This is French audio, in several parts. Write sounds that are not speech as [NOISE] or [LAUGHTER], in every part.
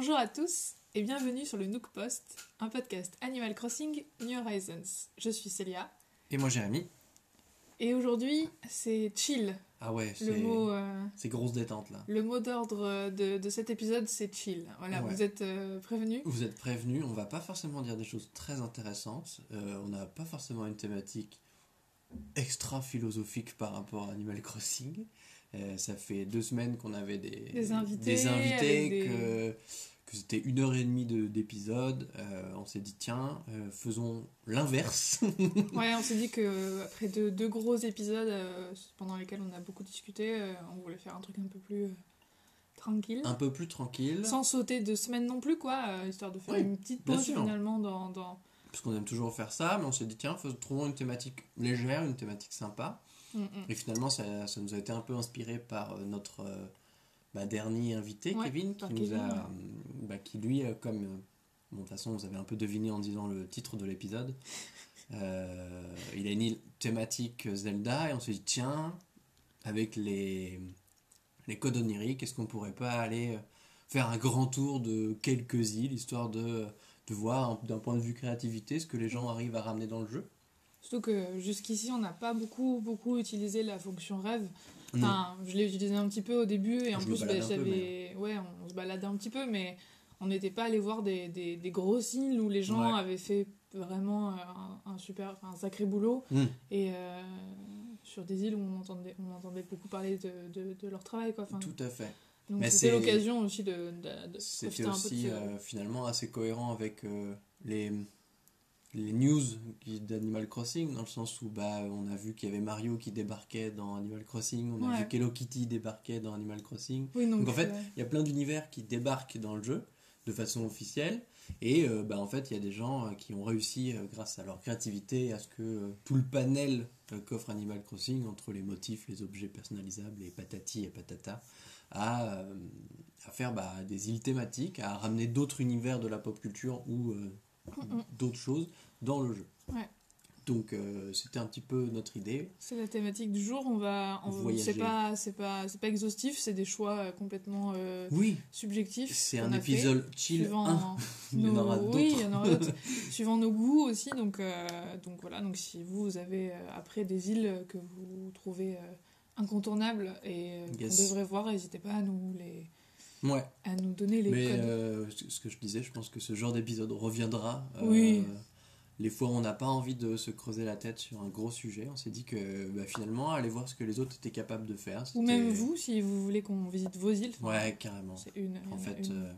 Bonjour à tous et bienvenue sur le Nook Post, un podcast Animal Crossing New Horizons. Je suis Célia Et moi Jérémy. et aujourd'hui c'est chill. Ah ouais, c'est euh, c'est grosse détente là. le mot d'ordre de, de cet épisode c'est chill. Voilà, Ouais. vous êtes euh, prévenus? Vous êtes prévenus, on va pas forcément dire des choses très intéressantes. Euh, on n'a pas forcément une thématique extra philosophique par rapport à Animal Crossing. Euh, ça fait deux semaines qu'on avait des, Des invités, des invités, avec des- que, que c'était une heure et demie de- d'épisode. Euh, on s'est dit, tiens, euh, faisons l'inverse. [LAUGHS] Ouais, on s'est dit que après deux, deux gros épisodes pendant lesquels on a beaucoup discuté, on voulait faire un truc un peu plus tranquille. Un peu plus tranquille. Sans sauter de semaine non plus, quoi, euh, histoire de faire Oui, une petite pause finalement dans, dans... Parce qu'on aime toujours faire ça, mais on s'est dit, tiens, trouvons une thématique légère, une thématique sympa. Mm, mm. Et finalement, ça, ça nous a été un peu inspiré par euh, notre euh, bah, dernier invité, Ouais, Kevin, qui, nous Kevin, a, ouais. euh, bah, qui lui, euh, comme bon, de toute façon, vous avez un peu deviné en disant le titre de l'épisode, euh, il a une thématique Zelda et on s'est dit tiens, avec les les codes oniriques, est-ce qu'on pourrait pas aller faire un grand tour de quelques îles histoire de de voir un- d'un point de vue créativité ce que les gens arrivent à ramener dans le jeu? Surtout que jusqu'ici, on n'a pas beaucoup, beaucoup utilisé la fonction rêve. Enfin, je l'ai utilisé un petit peu au début et en Je plus, bah, j'avais. Ouais, on se baladait un petit peu, mais on n'était pas allé voir des, des, des grosses îles où les gens Ouais. avaient fait vraiment euh, un, un super, un sacré boulot. Mm. Et euh, sur des îles où on entendait, on entendait beaucoup parler de, de, de leur travail, quoi. Enfin, Tout à fait. donc c'était l'occasion aussi de, de, C'était peu aussi euh, finalement assez cohérent avec euh, les, les news d'Animal Crossing, dans le sens où bah, on a vu qu'il y avait Mario qui débarquait dans Animal Crossing, on a vu qu'Hello Kitty débarquait dans Animal Crossing. Oui, donc, Donc en fait, euh, il y a plein d'univers qui débarquent dans le jeu de façon officielle. Et euh, bah, en fait, il y a des gens euh, qui ont réussi, euh, grâce à leur créativité, à ce que euh, tout le panel qu'offre Animal Crossing, entre les motifs, les objets personnalisables, les patati et patata, à, à faire bah, des îles thématiques, à ramener d'autres univers de la pop culture ou. D'autres choses dans le jeu. Ouais. Donc euh, c'était un petit peu notre idée. C'est la thématique du jour. On va, on, Voyager. c'est pas, c'est pas, c'est pas exhaustif. C'est des choix euh, complètement euh, Oui, subjectifs. c'est un a fait, épisode chill suivant 1. [LAUGHS] Il y en nos- aura Oui, il y d'autres. en aura d'autres. [LAUGHS] suivant nos goûts aussi. Donc, euh, donc voilà. Donc si vous, avez après des îles que vous trouvez incontournables et Yes. qu'on devrait voir, n'hésitez pas à nous les, Ouais. à nous donner les Mais codes. euh, ce que je disais, je pense que ce genre d'épisode reviendra. euh, Oui. Les fois où on n'a pas envie de se creuser la tête sur un gros sujet, on s'est dit que bah, finalement, aller voir ce que les autres étaient capables de faire. Ou même vous, si vous voulez qu'on visite vos îles. Ouais, carrément. C'est une. En fait, une. euh,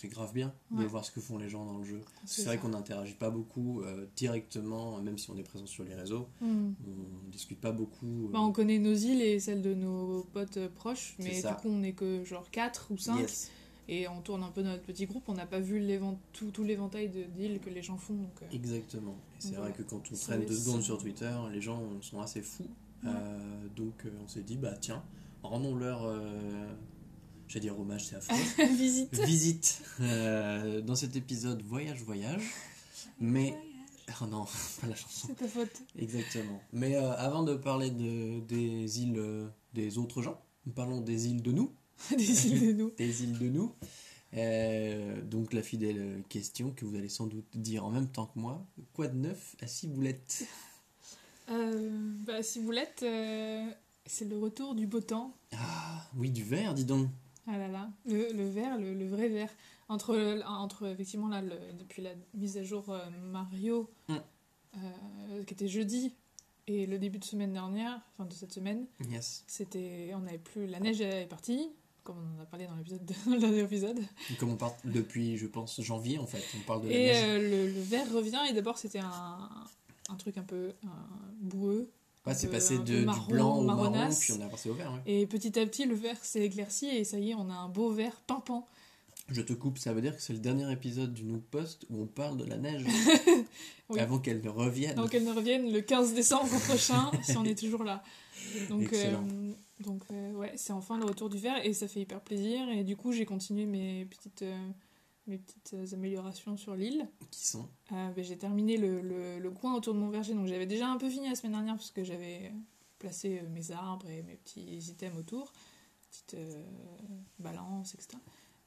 c'est- grave bien Ouais. de voir ce que font les gens dans le jeu. C'est vrai qu'on n'interagit pas beaucoup euh, directement, même si on est présent sur les réseaux. Hmm. On discute pas beaucoup. euh, Bah, on connaît nos îles et celles de nos potes euh, proches, mais du coup on est que genre 4 ou 5 yes, et on tourne un peu dans notre petit groupe, on n'a pas vu tout, tout l'éventail d'îles que les gens font. Donc, euh, exactement. Et c'est vrai que quand on traîne deux secondes sur Twitter, les gens sont assez fous. Ouais. Donc on s'est dit, bah tiens, rendons-leur, j'allais dire hommage, c'est affreux, [LAUGHS] visite. visite euh, dans cet épisode Voyage Voyage. Mais, oh non, [LAUGHS] pas la chanson. C'est ta faute. Exactement. Mais euh, avant de parler de, des îles euh, des autres gens, nous parlons des îles de nous. [LAUGHS] Des îles de nous. Des îles de nous. Euh, donc la fidèle question que vous allez sans doute dire en même temps que moi. Quoi de neuf à Ciboulette? Euh, bah, Ciboulette, euh, c'est le retour du beau temps. Ah oui, du verre, dis donc. Ah là là, le, le vert, le, le vrai vert. Entre, entre effectivement, là, le- depuis la mise à jour euh, Mario, Mm. euh, qui était jeudi, et le début de semaine dernière, enfin de cette semaine, Yes. c'était, on n'avait plus, la neige est partie, comme on en a parlé dans l'épisode, de- [LAUGHS] dans le dernier épisode. Comme on parle depuis, je pense, janvier en fait, on parle de la Et neige. euh, le, le vert revient, et d'abord c'était un, un truc un peu un boueux. Ouais, c'est passé de, du marron, blanc au marron, puis on est passé au vert. ouais. Et petit à petit, le vert s'est éclairci, et ça y est, on a un beau vert pimpant. Je te coupe, ça veut dire que c'est le dernier épisode du Nook Post où on parle de la neige [LAUGHS] Oui. avant qu'elle ne revienne. Donc elle ne revienne le 15 décembre prochain, [LAUGHS] si on est toujours là. Donc, Excellent. euh, donc euh, ouais, c'est enfin le retour du vert et ça fait hyper plaisir. Et du coup, j'ai continué mes petites, euh, mes petites euh, améliorations sur l'île. Qui sont? Euh, ben, j'ai terminé le, le, le coin autour de mon verger, donc j'avais déjà un peu fini la semaine dernière parce que j'avais placé euh, mes arbres et mes petits items autour, petite euh, balance, etc.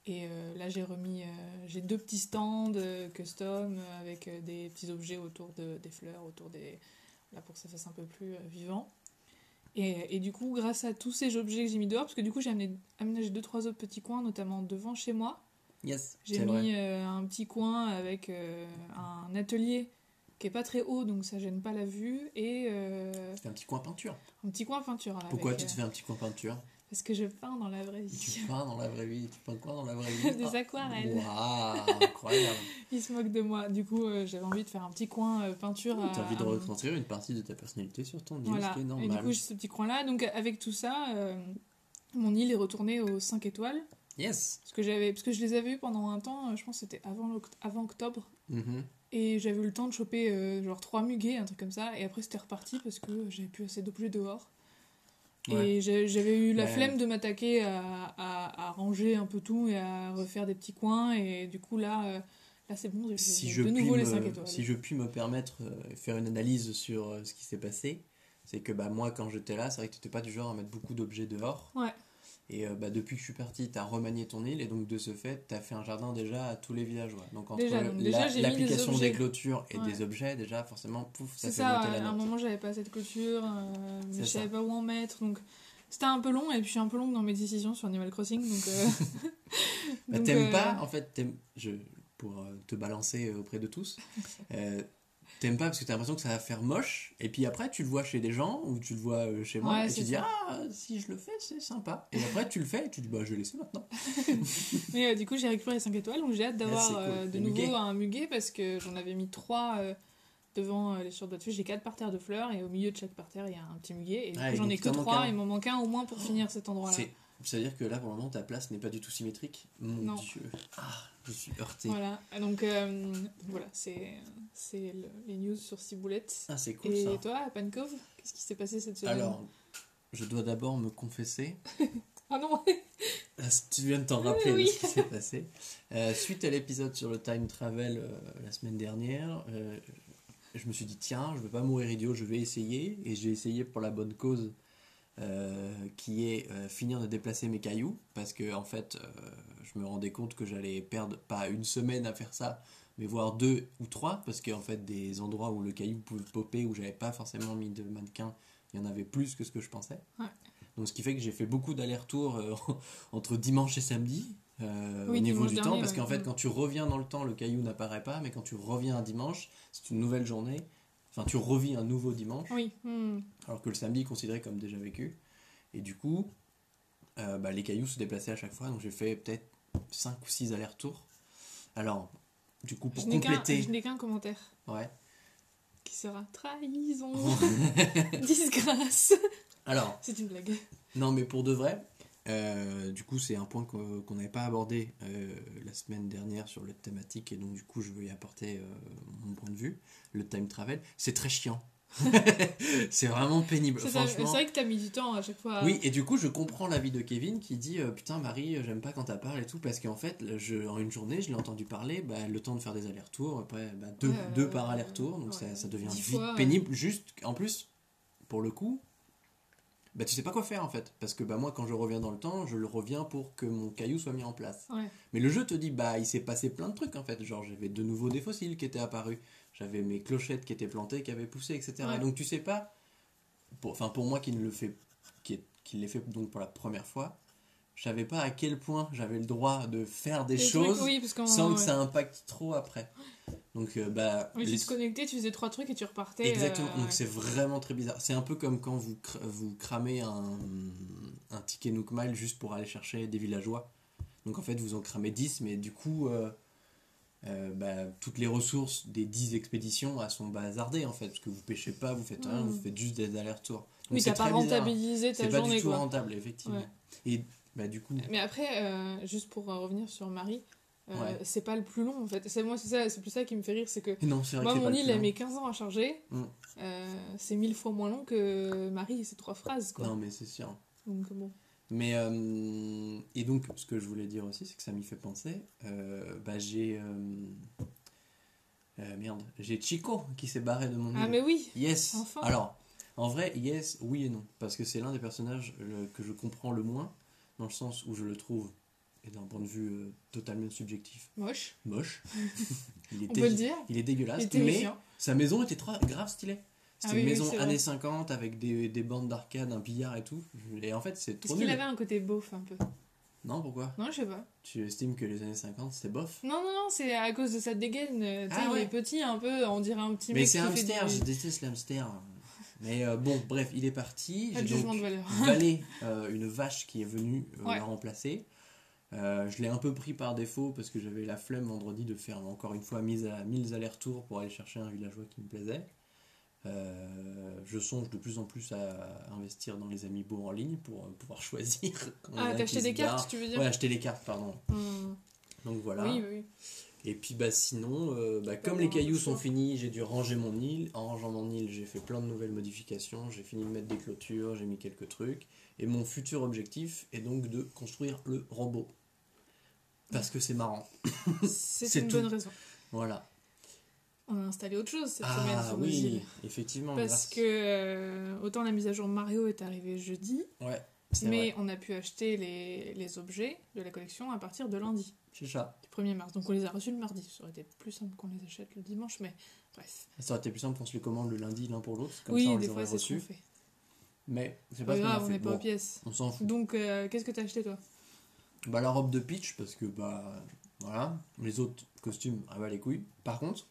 Et euh, là, j'ai remis, j'ai deux petits stands custom avec des petits objets autour de, des fleurs, autour des, là pour que ça fasse un peu plus vivant. Et, et du coup, grâce à tous ces objets que j'ai mis dehors, parce que du coup, j'ai aménagé deux trois autres petits coins, notamment devant chez moi. Yes, J'ai mis euh, un petit coin avec euh, un atelier qui est pas très haut, donc ça gêne pas la vue, et euh, un petit coin peinture. un petit coin peinture. là, Pourquoi avec, tu te euh, fais un petit coin peinture? Parce que je peins dans la vraie vie. Tu peins dans la vraie vie. Tu peins quoi dans la vraie [LAUGHS] vie? Des Ah, aquarelles. Waouh, incroyable. [LAUGHS] Ils se moquent de moi. Du coup, euh, j'avais envie de faire un petit coin euh, peinture. à- T'as envie de à- retranscrire une partie de ta personnalité sur ton île, Voilà. ce qui est Et normal. du coup, j'ai ce petit coin-là. Donc, avec tout ça, euh, mon île est retournée aux 5 étoiles. Yes. Parce que, j'avais, parce que je les avais eu pendant un temps, euh, je pense que c'était avant, octobre. Mhm. Et j'avais eu le temps de choper euh, genre 3 muguets, un truc comme ça. Et après, c'était reparti parce que j'avais plus assez d'objets dehors. Ouais. Et j'avais eu la Ouais. flemme de m'attaquer à, à- à ranger un peu tout et à refaire des petits coins. Et du coup, là, euh, là c'est bon, Si je, de puis nouveau les me, 5 étoiles. si je puis me permettre de faire une analyse sur euh, ce qui s'est passé, c'est que bah, moi, quand j'étais là, c'est vrai que tu n'étais pas du genre à mettre beaucoup d'objets dehors. Ouais. Et euh, bah, depuis que je suis parti, tu as remanié ton île et donc de ce fait, tu as fait un jardin déjà à tous les villageois. Donc entre la- l'application des clôtures et Ouais. des objets, déjà forcément, pouf, ça C'est fait ça, monter à la un note. moment j'avais pas cette clôture, euh, je savais pas où en mettre, donc c'était un peu long, et puis je suis un peu longue dans mes décisions sur Animal Crossing, donc... euh, [LAUGHS] Bah, t'aimes euh, pas, en fait, je, pour euh, te balancer auprès de tous, [LAUGHS] t'aimes pas parce que t'as l'impression que ça va faire moche, et puis après tu le vois chez des gens, ou tu le vois euh, chez moi, Ouais, et tu dis, ah, si je le fais, c'est sympa. Et après tu le fais, et tu dis, bah je vais laisser maintenant. [LAUGHS] Mais euh, du coup j'ai récupéré les 5 étoiles, donc j'ai hâte d'avoir cool. euh, de nouveau un muguet, parce que j'en avais mis 3 devant les de dessus, j'ai 4 parterres de fleurs, et au milieu de chaque parterre il y a un petit muguet, et Ah, j'en ai que t'en manque 3, un. il m'en manque un au moins pour finir cet endroit-là. C'est- C'est-à-dire que là, pour le moment, ta place n'est pas du tout symétrique. Mon Non. dieu. Ah, je suis heurté. Voilà, donc euh, voilà, c'est le- les news sur Ciboulette. Ah, c'est cool Et ça. toi, à Pancove, qu'est-ce qui s'est passé cette semaine? Alors, je dois d'abord me confesser. [LAUGHS] Ah non [LAUGHS] Ah, Tu viens de t'en rappeler Oui. de ce qui s'est passé. Euh, suite à l'épisode sur le time travel euh, la semaine dernière, je me suis dit tiens, je vais pas mourir idiot, je vais essayer. Et j'ai essayé pour la bonne cause euh, qui est euh, finir de déplacer mes cailloux. Parce que en fait, euh, je me rendais compte que j'allais perdre pas une semaine à faire ça, mais voire deux ou trois. Parce qu'en fait, des endroits où le caillou pouvait popper, où j'avais pas forcément mis de mannequin, il y en avait plus que ce que je pensais. Ouais. Donc ce qui fait que j'ai fait beaucoup d'allers-retours [LAUGHS] entre dimanche et samedi Oui, au niveau du temps parce ouais. qu'en fait Mm. quand tu reviens dans le temps le caillou n'apparaît pas mais quand tu reviens un dimanche c'est une nouvelle journée enfin tu revis un nouveau dimanche Oui. hmm. alors que le samedi est considéré comme déjà vécu et du coup euh, bah, les cailloux se déplaçaient à chaque fois donc j'ai fait peut-être 5 ou 6 allers-retours alors du coup pour Je compléter je n'ai qu'un commentaire ouais qui sera trahison, [LAUGHS] disgrâce. alors C'est une blague. Non, mais pour de vrai, euh, du coup, c'est un point qu'on n'avait pas abordé euh, la semaine dernière sur le thématique, et donc du coup, je veux y apporter euh, mon point de vue. Le time travel, c'est très chiant. [LAUGHS] c'est vraiment pénible, C'est franchement. vrai que t'as mis du temps à chaque fois. Oui, et du coup, je comprends l'avis de Kevin qui dit Putain, Marie, j'aime pas quand t'as parlé et tout, parce qu'en fait, je, en une journée, je l'ai entendu parler, bah, le temps de faire des allers-retours, après, bah, deux, Ouais, deux par aller-retour, donc ouais, ça, ça devient vite fois, pénible. Juste, en plus, pour le coup, bah, tu sais pas quoi faire en fait, parce que bah, moi, quand je reviens dans le temps, je le reviens pour que mon caillou soit mis en place. Ouais. Mais le jeu te dit Bah, il s'est passé plein de trucs en fait, genre j'avais de nouveau des fossiles qui étaient apparus, j'avais mes clochettes qui étaient plantées, qui avaient poussé, etc. Ouais. Donc tu sais pas, pour, enfin pour moi qui ne le fait, qui, est- qui l'ai fait donc pour la première fois, je savais pas à quel point j'avais le droit de faire des Des choses trucs, oui, sans que ça impacte trop après. Donc euh, bah Oui, les- tu te connectais, tu faisais trois trucs et tu repartais. Exactement, euh, donc c'est vraiment très bizarre. C'est un peu comme quand vous, cr- vous cramez un, un ticket Nook Mile juste pour aller chercher des villageois. Donc en fait, vous en cramez 10, mais du coup, euh, euh, bah, toutes les ressources des 10 expéditions elles sont bazardées en fait, parce que vous pêchez pas, vous faites rien, Mm. vous faites juste des allers-retours. Donc Oui, t'as pas très bizarre. rentabilisé ta C'est pas journée, du tout quoi. rentable, effectivement. Ouais. Et bah, du coup, Mais après, euh, juste pour revenir sur Marie, euh, Ouais. c'est pas le plus long en fait. C'est moi, c'est ça, c'est plus ça qui me fait rire, c'est que non, vrai moi que mon elle long. met 15 ans à charger. Mm. Euh, c'est mille fois moins long que Marie et ses trois phrases quoi. Non, mais c'est sûr. Donc bon. Mais euh, et donc ce que je voulais dire aussi, c'est que ça m'y fait penser. euh, bah j'ai merde, j'ai Chico qui s'est barré de mon Ah île. mais oui. Yes. Enfin. Alors, en vrai, yes, oui et non, parce que c'est l'un des personnages que je comprends le moins, dans le sens où je le trouve et d'un point de vue euh, totalement subjectif, Moche, moche. [LAUGHS] il, est on peut le dire. il est dégueulasse, Il est mais sa maison était très grave stylée. C'était Ah oui, une oui, maison vrai. années 50 avec des, des bandes d'arcade, un billard et tout. Et en fait, c'est trop Est-ce qu'il avait un côté beauf un peu? Non, pourquoi? Non, je sais pas. Tu estimes que les années 50 c'était bof Non, non, non, c'est à cause de sa dégaine. euh, Ah il ouais. est petit un peu, on dirait un petit Mais c'est un hamster, je déteste l'hamster. Mais euh, bon, bref, il est parti. Pas J'ai de jugement donc de valeur. valé euh, une vache qui est venue euh, Ouais. la remplacer. Euh, je l'ai un peu pris par défaut parce que j'avais la flemme vendredi de faire encore une fois mille, à- mille allers-retours pour aller chercher un villageois qui me plaisait. Euh, je songe de plus en plus à investir dans les amiibo en ligne pour euh, pouvoir [LAUGHS] choisir. Ah, se des cartes, tu veux dire Ouais, acheter les cartes, pardon. Hmm. Donc voilà. Oui, oui. Et puis bah sinon, euh, bah, comme les cailloux sont finis, j'ai dû ranger mon île. En rangeant mon île, j'ai fait plein de nouvelles modifications. J'ai fini de mettre des clôtures, j'ai mis quelques trucs. Et mon futur objectif est donc de construire le robot. Parce que c'est marrant. C'est une tout. bonne raison. Voilà. On a installé autre chose cette semaine Ah sur nos oui, îles. effectivement. Parce grâce- que euh, autant la mise à jour Mario est arrivée jeudi, Ouais, mais vrai. on a pu acheter les, les objets de la collection à partir de lundi, C'est ça. du 1er mars. Donc on les a reçus le mardi. Ça aurait été plus simple qu'on les achète le dimanche, mais bref. Ça aurait été plus simple qu'on se les commande le lundi l'un pour l'autre. Comme oui, ça, on des les fois aurait c'est ce qu'on reçus. fait. Mais c'est Pas grave, on n'est pas aux pièces. on s'en fout. Donc euh, qu'est-ce que t'as acheté toi? Bah la robe de Peach parce que bah voilà, les autres costumes ah bah les couilles. Par contre,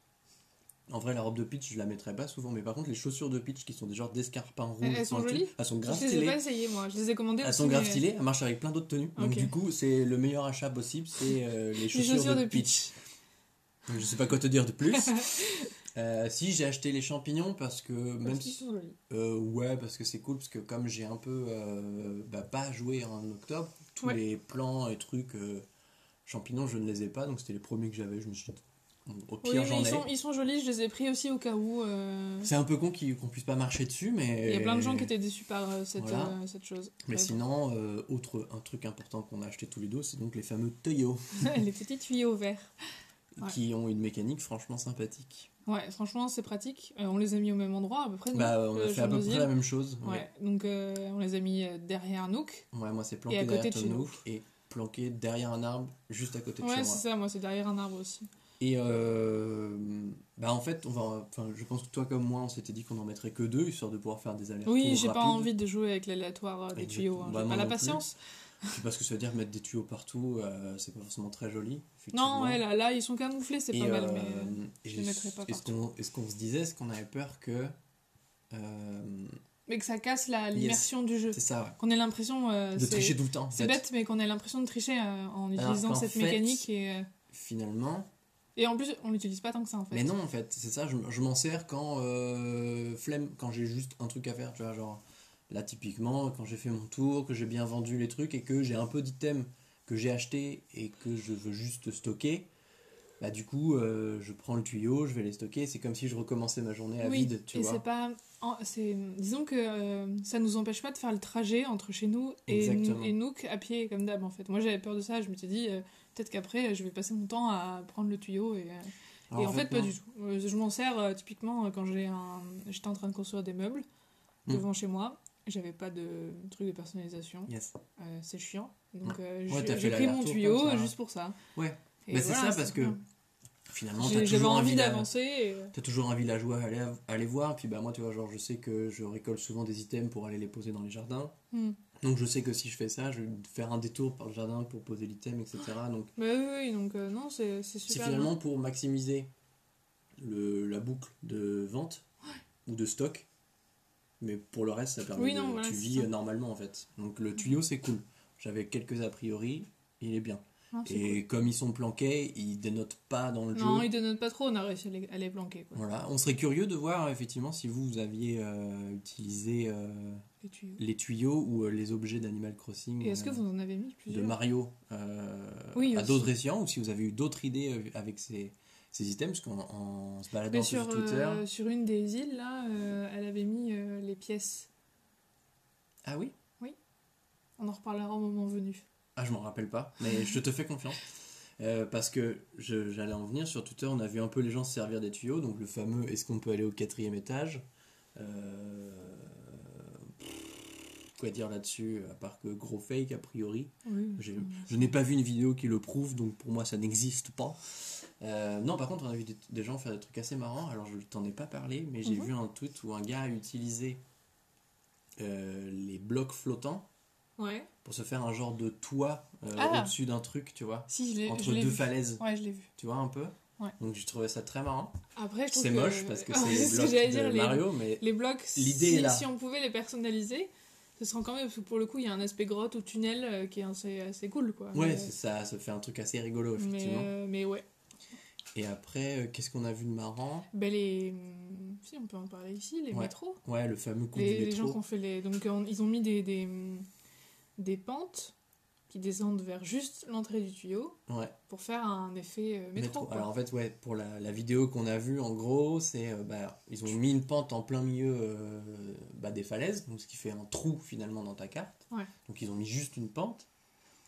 en vrai la robe de Peach je la mettrais pas souvent, mais par contre les chaussures de Peach qui sont des genres d'escarpins rouges, Elles sont jolies elles sont grave Je les ai stylées. pas essayées moi, je les ai commandées Elles sont grave stylées, elles marchent avec plein d'autres tenues. Donc du coup c'est le meilleur achat possible, c'est euh, les, chaussures chaussures de, de Peach. Donc, je sais pas quoi te dire de plus. [LAUGHS] Euh, si j'ai acheté les champignons parce que même Parce qu'ils si sont jolis. euh, ouais, parce que c'est cool, parce que comme j'ai un peu euh, bah, pas joué en octobre, tous Ouais. les plans et trucs euh, champignons, je ne les ai pas, donc c'était les premiers que j'avais. Je me suis dit, au Oui, pire, mais j'en ils ai. sont, ils sont jolis, je les ai pris aussi au cas où. euh, C'est un peu con qu'on puisse pas marcher dessus, mais. Il y a plein de gens qui étaient déçus par euh, cette, Voilà. euh, cette chose. Mais Ouais, sinon, euh, autre un truc important qu'on a acheté tous les deux, c'est donc les fameux Toyo, bon. [LAUGHS] les petits tuyaux verts. Ouais. qui ont une mécanique franchement sympathique. Ouais, franchement, c'est pratique. Euh, on les a mis au même endroit à peu près. Bah, on a euh, fait à peu près la même chose. Ouais, Ouais. donc euh, on les a mis derrière Nook. Ouais, moi c'est planqué Et à côté derrière de chez Tonouk et planqué derrière un arbre juste à côté de Ouais, chez c'est moi. ça, moi c'est derrière un arbre aussi. Et euh, bah en fait, on va, enfin, je pense que toi comme moi, on s'était dit qu'on en mettrait que deux, histoire de pouvoir faire des allers-retours Oui, j'ai pas envie de jouer avec l'aléatoire des tuyaux. hein. Bah, J'ai moi pas la plus. Patience. Puis parce que ça veut dire mettre des tuyaux partout, euh, c'est pas forcément très joli. Non, ouais, là, là, ils sont camouflés, c'est pas mal, euh, mais. et je les mettrais pas et ce qu'on ce se disait, c'est qu'on avait peur que. euh, Mais que ça casse la- l'immersion du jeu. c'est ça, ouais. Qu'on ait l'impression. euh, De tricher tout le temps. C'est bête, mais qu'on ait l'impression de tricher euh, en utilisant cette fait- mécanique. Et, euh, Finalement. et en plus, on l'utilise pas tant que ça en fait. Mais non, en fait, c'est ça, je, je m'en sers quand. euh, flemme, quand j'ai juste un truc à faire, tu vois, genre. Là, typiquement, quand j'ai fait mon tour, que j'ai bien vendu les trucs et que j'ai un peu d'items que j'ai acheté et que je veux juste stocker, bah du coup, euh, je prends le tuyau, je vais les stocker. C'est comme si je recommençais ma journée à oui, vide, tu et vois. c'est pas. disons que euh, ça nous empêche pas de faire le trajet entre chez nous et, Nook à pied, comme d'hab en fait. Moi j'avais peur de ça, je m'étais dit euh, peut-être qu'après je vais passer mon temps à prendre le tuyau et. euh, Alors, et en fait, pas du tout. Je m'en sers typiquement quand j'ai un... j'étais en train de construire des meubles Hmm. devant chez moi. J'avais pas de truc de personnalisation. Yes. Euh, c'est chiant. Donc euh, Ouais, j'ai- pris mon tuyau euh, juste pour ça. Ouais. Et Bah, c'est ça, parce que. Finalement, t'as toujours envie d'avancer. et, euh, T'as toujours un villageois à aller, à aller voir, puis bah moi tu vois, genre je sais que je récolte souvent des items pour aller les poser dans les jardins. hmm. Donc je sais que si je fais ça, je vais faire un détour par le jardin pour poser l'item, etc. Donc Bah oui, oui, donc euh, non, c'est c'est finalement pour maximiser le, la boucle de vente ou de stock. Mais pour le reste, ça permet Oui, de, non, voilà, tu vis ça. euh, normalement en fait. Donc le tuyau c'est cool. J'avais quelques a priori, il est bien. Non, c'est Et comme ils sont planqués, ils dénotent pas dans le. Non, jeu. ils dénotent pas trop, on a réussi à les, à les planquer. Quoi. Voilà, on serait curieux de voir effectivement si vous, vous aviez euh, utilisé euh, Les tuyaux. les tuyaux ou euh, les objets d'Animal Crossing Et est-ce que vous en avez mis de plusieurs Mario euh, Oui, à d'autres escients ou si vous avez eu d'autres idées avec ces, ces items parce qu'en en se baladant Mais sur sur, Twitter. euh, sur une des îles, là, euh, elle avait mis euh, les pièces. Ah oui? On en reparlera au moment venu. Ah, je m'en rappelle pas, mais je te fais confiance. Parce que j'allais en venir sur Twitter, on a vu un peu les gens se servir des tuyaux, donc le fameux est-ce qu'on peut aller au quatrième étage? Quoi dire là-dessus, à part que gros fake a priori. Oui. Je n'ai pas vu une vidéo qui le prouve, donc pour moi ça n'existe pas. Euh, non, par contre, on a vu des, des gens faire des trucs assez marrants. Alors, je t'en ai pas parlé, mais j'ai Mhm. vu un tweet où un gars a utilisé euh, les blocs flottants Ouais. pour se faire un genre de toit euh, Ah. au-dessus d'un truc, tu vois, Si, entre deux vu. falaises. Ouais, je l'ai vu. Tu vois un peu Ouais. Donc, j'ai trouvé ça très marrant. Après, je trouve C'est moche parce que [LAUGHS] c'est les que blocs de dire, les- Mario, mais Les blocs, L'idée si, est là. si on pouvait les personnaliser, ce serait quand même, parce que pour le coup, il y a un aspect grotte ou tunnel euh, qui est assez, assez cool, quoi. ouais, ça, ça fait un truc assez rigolo, mais, effectivement. euh, mais ouais. Et après, euh, qu'est-ce qu'on a vu de marrant? Ben les... hum, Si, on peut en parler ici, les Ouais. métros. Ouais, le fameux coup Les, du les gens métro. qui ont fait les... Donc, on- ils ont mis des, des, des pentes qui descendent vers juste l'entrée du tuyau Ouais. pour faire un effet euh, métro. Alors en fait, ouais, pour la, la vidéo qu'on a vue, en gros, c'est euh, bah, ils ont mis une pente en plein milieu euh, bah, des falaises, donc ce qui fait un trou finalement dans ta carte. Ouais. Donc ils ont mis juste une pente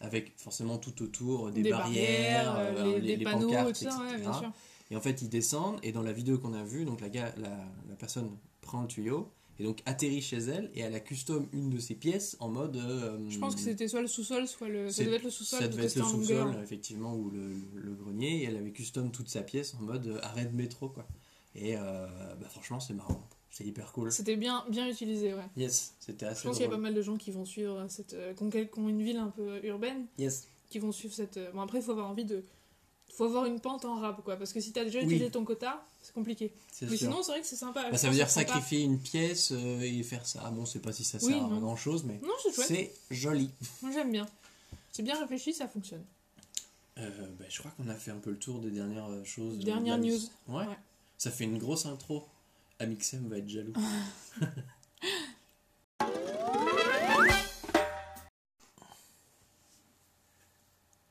avec forcément tout autour des, des barrières, barrières, euh, les, les, des les panneaux, pancartes, tout ça, ouais, etc. bien sûr. Et en fait, ils descendent et dans la vidéo qu'on a vue, donc la, la, la personne prend le tuyau et donc atterrit chez elle et elle a custom une de ses pièces en mode. euh, Je pense que c'était soit le sous-sol, soit le... Ça devait être le sous-sol. ça devait être le sous-sol, effectivement, ou le, le grenier, et elle avait custom toute sa pièce en mode euh, arrêt de métro, quoi. Et euh, bah, franchement, c'est marrant, c'est hyper cool. C'était bien, bien utilisé, ouais. Yes, c'était Je assez pense qu'il y a pas mal de gens qui vont suivre cette. qui ont une ville un peu urbaine, Yes, qui vont suivre cette. Bon, après, il faut avoir envie de. Faut avoir une pente en rap, quoi. Parce que si t'as déjà Oui. utilisé ton quota, c'est compliqué. c'est Mais sûr. sinon, c'est vrai que c'est sympa. Bah, ça veut dire sacrifier une pièce euh, et faire ça. Bon, je sais pas si ça Oui, sert à grand chose, mais c'est c'est joli. Moi, j'aime bien. C'est bien réfléchi, ça fonctionne. Euh, bah, je crois qu'on a fait un peu le tour des dernières euh, choses. de Dernière news. Ouais. Ouais. Ça fait une grosse intro. Amixem va être jaloux. [LAUGHS]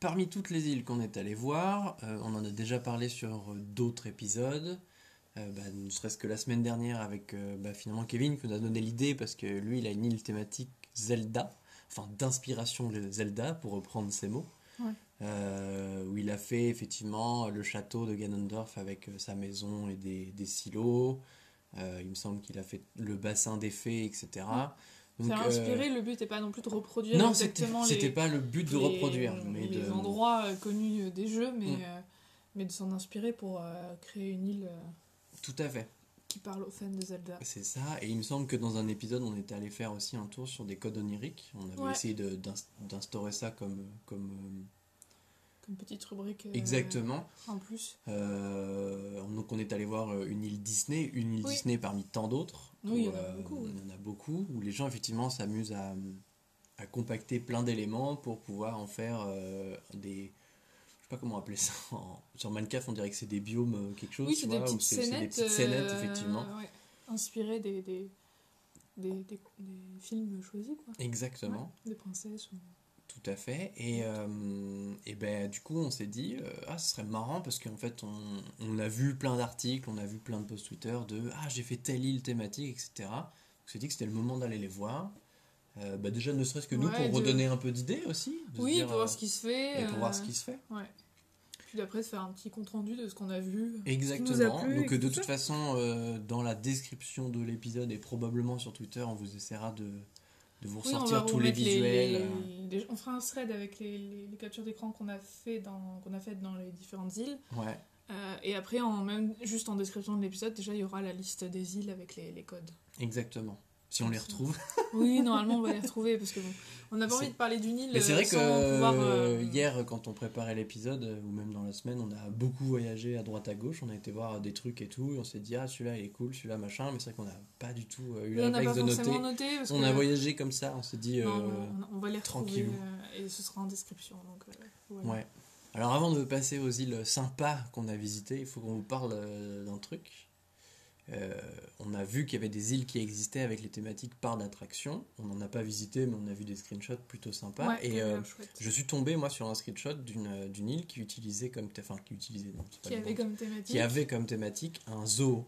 Parmi toutes les îles qu'on est allé voir, euh, on en a déjà parlé sur euh, d'autres épisodes. Euh, bah, ne serait-ce que la semaine dernière avec euh, bah, finalement Kevin qui nous a donné l'idée parce que lui il a une île thématique Zelda, enfin d'inspiration Zelda pour reprendre ses mots. Ouais. Où il a fait effectivement le château de Ganondorf avec sa maison et des, des silos. Il me semble qu'il a fait le bassin des fées, etc. Ça a euh, inspiré, le but n'est pas non plus de reproduire non, exactement c'était pas le but de les- reproduire, mais les de... endroits euh, connus euh, des jeux, mais, Mm. euh, mais de s'en inspirer pour euh, créer une île euh, Tout à fait. qui parle aux fans de Zelda. C'est ça, et il me semble que dans un épisode, on était allé faire aussi un tour sur des codes oniriques. On avait Ouais. essayé d'instaurer ça comme. comme euh, Comme petite rubrique. euh, exactement. En plus. Euh, donc, on est allé voir euh, une île Disney, une île Oui. Disney parmi tant d'autres. Oui, il y en a beaucoup. Il y en a beaucoup, où les gens, effectivement, s'amusent à, à compacter plein d'éléments pour pouvoir en faire des. Je sais pas comment appeler ça. [LAUGHS] sur Minecraft, on dirait que c'est des biomes, quelque chose. Oui, c'est des petites scénettes. des petites scénettes, euh, effectivement. ouais, inspirées des, Tout à fait. Et, euh, et ben, du coup, on s'est dit, euh, ah, ce serait marrant parce qu'en fait, on, on a vu plein d'articles, on a vu plein de posts Twitter de ah, j'ai fait telle île thématique, etc. On s'est dit que c'était le moment d'aller les voir. Euh, bah, déjà, ne serait-ce que nous, Ouais, pour de- redonner un peu d'idées aussi. Oui, dire, pour voir ce qui se fait. et pour voir ce qui se fait. Ouais. Puis d'après, se faire un petit compte rendu de ce qu'on a vu. Exactement. plu Donc, de tout toute façon, dans la description de l'épisode et probablement sur Twitter, on vous essaiera de, de vous ressortir tous les visuels. les- euh, les- on fera un thread avec les, captures d'écran qu'on a fait dans qu'on a fait dans les différentes îles. Ouais. Euh, et après, en même juste en description de l'épisode, déjà il y aura la liste des îles avec les, les codes. Exactement. Si on les retrouve. [LAUGHS] Oui, normalement on va les retrouver parce que bon, on n'a pas envie de parler d'une île. Mais c'est euh, vrai que sans pouvoir, euh, hier, quand on préparait l'épisode, euh, ou même dans la semaine, on a beaucoup voyagé à droite à gauche. On a été voir des trucs et tout. Et on s'est dit, ah, celui-là il est cool, celui-là machin. Mais c'est vrai qu'on n'a pas du tout eu le réflexe de noter. noté. parce On que- a voyagé comme ça. On s'est dit, Non, on, on va les retrouver et ce sera en description. Donc, euh, voilà. ouais. Alors avant de passer aux îles sympas qu'on a visitées, il faut qu'on vous parle d'un truc. Euh, on a vu qu'il y avait des îles qui existaient avec les thématiques parcs d'attraction. On n'en a pas visité, mais on a vu des screenshots plutôt sympas. Ouais, et euh. Je suis tombé moi sur un screenshot d'une euh, île qui utilisait comme enfin qui utilisait non, Qui avait comme thématique. qui avait comme thématique un zoo.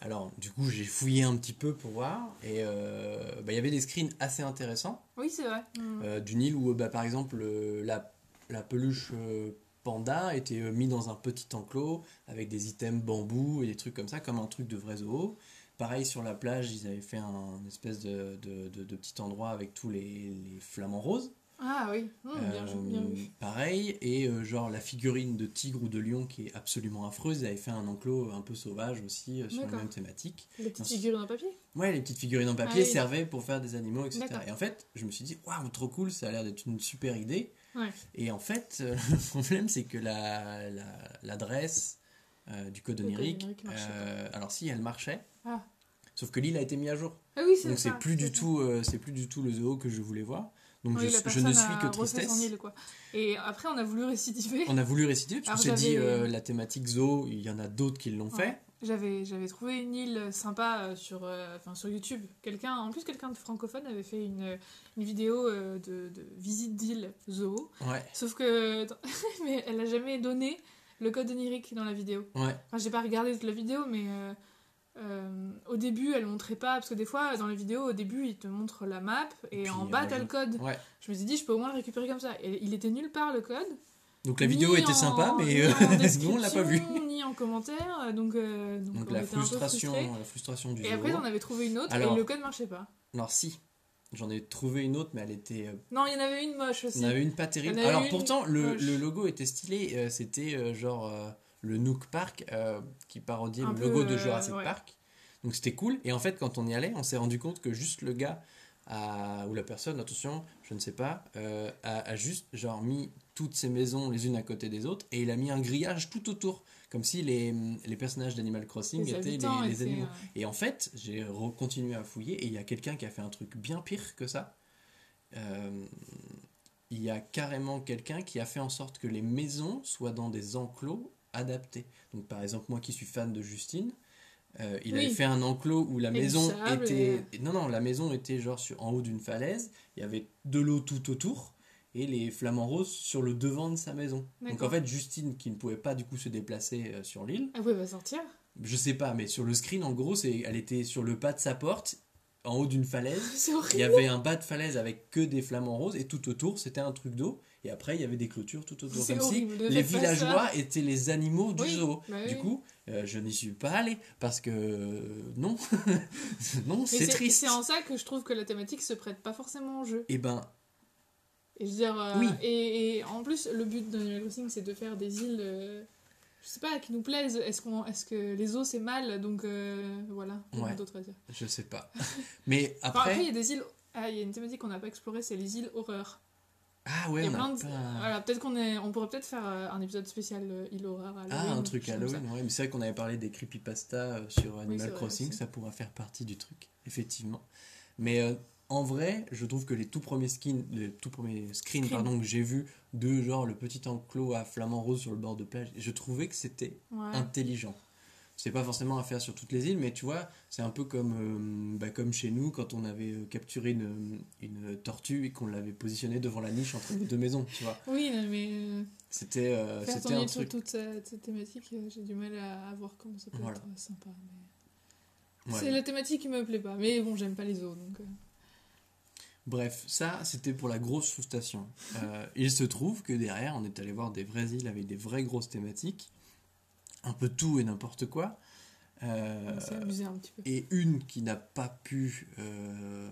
Alors du coup j'ai fouillé un petit peu pour voir et euh, bah, il y avait des screens assez intéressants Oui, c'est vrai. Mm. euh, d'une île où bah, par exemple la, la peluche panda était euh, mis dans un petit enclos avec des items bambou et des trucs comme ça comme un truc de vrai zoo. Pareil sur la plage, ils avaient fait un espèce de, de, de- de petit endroit avec tous les, les flamants roses. Ah oui, Hum, bien, Euh, bien vu. pareil, et euh, genre la figurine de tigre ou de lion qui est absolument affreuse, ils avaient fait un enclos un peu sauvage aussi euh, sur la même thématique. Les petites ensuite- figurines en papier? Ouais, les petites figurines en papier Ah oui. servaient pour faire des animaux, etc. Et en fait, je me suis dit, waouh, trop cool, ça a l'air d'être une super idée. Ouais. Et en fait, euh, [LAUGHS] le problème, c'est que la- la- l'adresse euh, du code onirique, euh, alors si, elle marchait. Ah. Sauf que l'île a été mise à jour. Ah oui, Donc c'est plus du tout, euh, plus du tout le zoo que je voulais voir. Donc Oui, je, la ne suis que tristesse. son île, quoi. Et après, on a voulu récidiver. On a voulu réciter parce qu'on s'est dit euh, la thématique zoo, il y en a d'autres qui l'ont Ouais. fait. J'avais, j'avais trouvé une île sympa euh, sur, euh, enfin, sur YouTube. Quelqu'un, en plus, quelqu'un de francophone avait fait une, une vidéo euh, de, de visite d'île zoo. Ouais, Sauf que, [LAUGHS] mais elle a jamais donné le code onirique dans la vidéo. ouais, Enfin, j'ai pas regardé toute la vidéo, mais euh, au début, elle montrait pas. Parce que des fois, dans les vidéos, au début, il te montre la map et, puis, en bas, t'as le code. ouais. Je me suis dit, je peux au moins le récupérer comme ça. Et il était nulle part le code. Donc la vidéo Ni était en- sympa, mais euh, nous [LAUGHS] on l'a pas vue. Ni en commentaire. Donc, euh, donc, Donc on la était un peu frustration, frustrés. la frustration du Et après, on avait trouvé une autre Alors- et le code marchait pas. Alors si, j'en ai trouvé une autre, mais elle était, euh, Non, il y en avait une moche aussi. il y en avait une pas terrible. Alors pourtant le, le logo était stylé, euh, c'était euh, genre euh, le Nook Park euh, qui parodiait Un le logo de euh, Jurassic ouais. Park. Donc c'était cool. Et en fait quand on y allait, on s'est rendu compte que juste le gars a- ou la personne, attention, je ne sais pas, euh, a, a juste genre mis toutes ces maisons les unes à côté des autres et il a mis un grillage tout autour, comme si les, les personnages d'Animal Crossing Les étaient les, animaux. euh, Et en fait, j'ai continué à fouiller et il y a quelqu'un qui a fait un truc bien pire que ça. Euh, il y a carrément quelqu'un qui a fait en sorte que les maisons soient dans des enclos adaptés. Donc par exemple, moi qui suis fan de Justine, euh, il Oui. avait fait un enclos où la Et maison était... Non, non, la maison était genre sur, en haut d'une falaise, il y avait de l'eau tout autour et les flamants roses sur le devant de sa maison. Donc en fait, Justine qui ne pouvait pas du coup se déplacer euh, sur l'île, Elle pouvait pas sortir. je sais pas, mais sur le screen, en gros, c'est, elle était sur le pas de sa porte, en haut d'une falaise. [LAUGHS] C'est Il y avait un bas de falaise avec que des flamants roses, et tout autour, c'était un truc d'eau. Et après, il y avait des clôtures tout autour. Comme si les villageois étaient les animaux du Oui, zoo. bah Du coup, euh, je n'y suis pas allé, parce que euh, non, [LAUGHS] non, c'est triste. C'est en ça que je trouve que la thématique se prête pas forcément au jeu. Et ben, Et je veux dire, euh, Oui. et, et en plus, le but d'Animal Crossing, c'est de faire des îles, euh, je sais pas, qui nous plaisent. Est-ce qu'on, est-ce que les eaux c'est mal? Donc euh, voilà, rien Ouais. d'autre à dire. je sais pas. [LAUGHS] Mais Enfin, après, il après, y a des îles. Ah, il y a une thématique qu'on n'a pas explorée, c'est les îles horreur. ah Il ouais, y a on a plein de. pas- Voilà, peut-être qu'on est, on pourrait peut-être faire euh, un épisode spécial île horreur. Ah, un truc Halloween, ouais. Mais c'est vrai qu'on avait parlé des creepypasta sur Animal Crossing, ça pourra faire partie du truc, effectivement. Mais en vrai, je trouve que les tout premiers skins, les tout premiers screens, pardon, que j'ai vu de genre le petit enclos à flamant rose sur le bord de plage, je trouvais que c'était. Ouais. intelligent. C'est pas forcément à faire sur toutes les îles, mais tu vois, c'est un peu comme, euh, bah, comme chez nous quand on avait euh, capturé une, une tortue et qu'on l'avait positionnée devant la niche entre les deux maisons, tu vois. Oui, non, mais euh, C'était euh, c'était un truc. toute cette, thématique, j'ai du mal à, à voir comment ça peut Voilà. être sympa. mais- Ouais. C'est la thématique qui me plaît pas. Mais bon, j'aime pas les eaux, donc. Bref, ça c'était pour la grosse frustration. Euh, il se trouve que derrière, on est allé voir des vraies îles avec des vraies grosses thématiques, un peu tout et n'importe quoi. Euh, on s'est amusé un petit peu. et une qui n'a pas pu euh,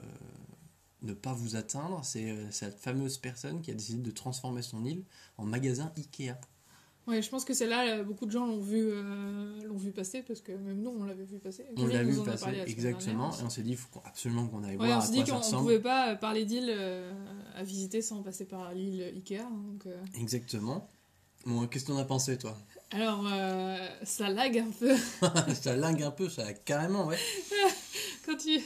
ne pas vous atteindre, c'est euh, cette fameuse personne qui a décidé de transformer son île en magasin Ikea. Ouais, je pense que celle-là, euh, beaucoup de gens l'ont vu, euh, l'ont vu passer parce que même nous, on l'avait vu passer. On l'a vu a passer exactement, dernière et on s'est dit, il faut qu'on- absolument qu'on aille Ouais, voir on s'est dit qu'on on ressemble. pouvait pas euh, parler d'île euh, à visiter sans passer par l'île Ikea. hein, donc, euh. Exactement. Bon, qu'est-ce que t'en as pensé toi? Alors, ça lag [LAUGHS] un peu Ça lingue un peu, ça carrément, ouais. [LAUGHS] quand tu,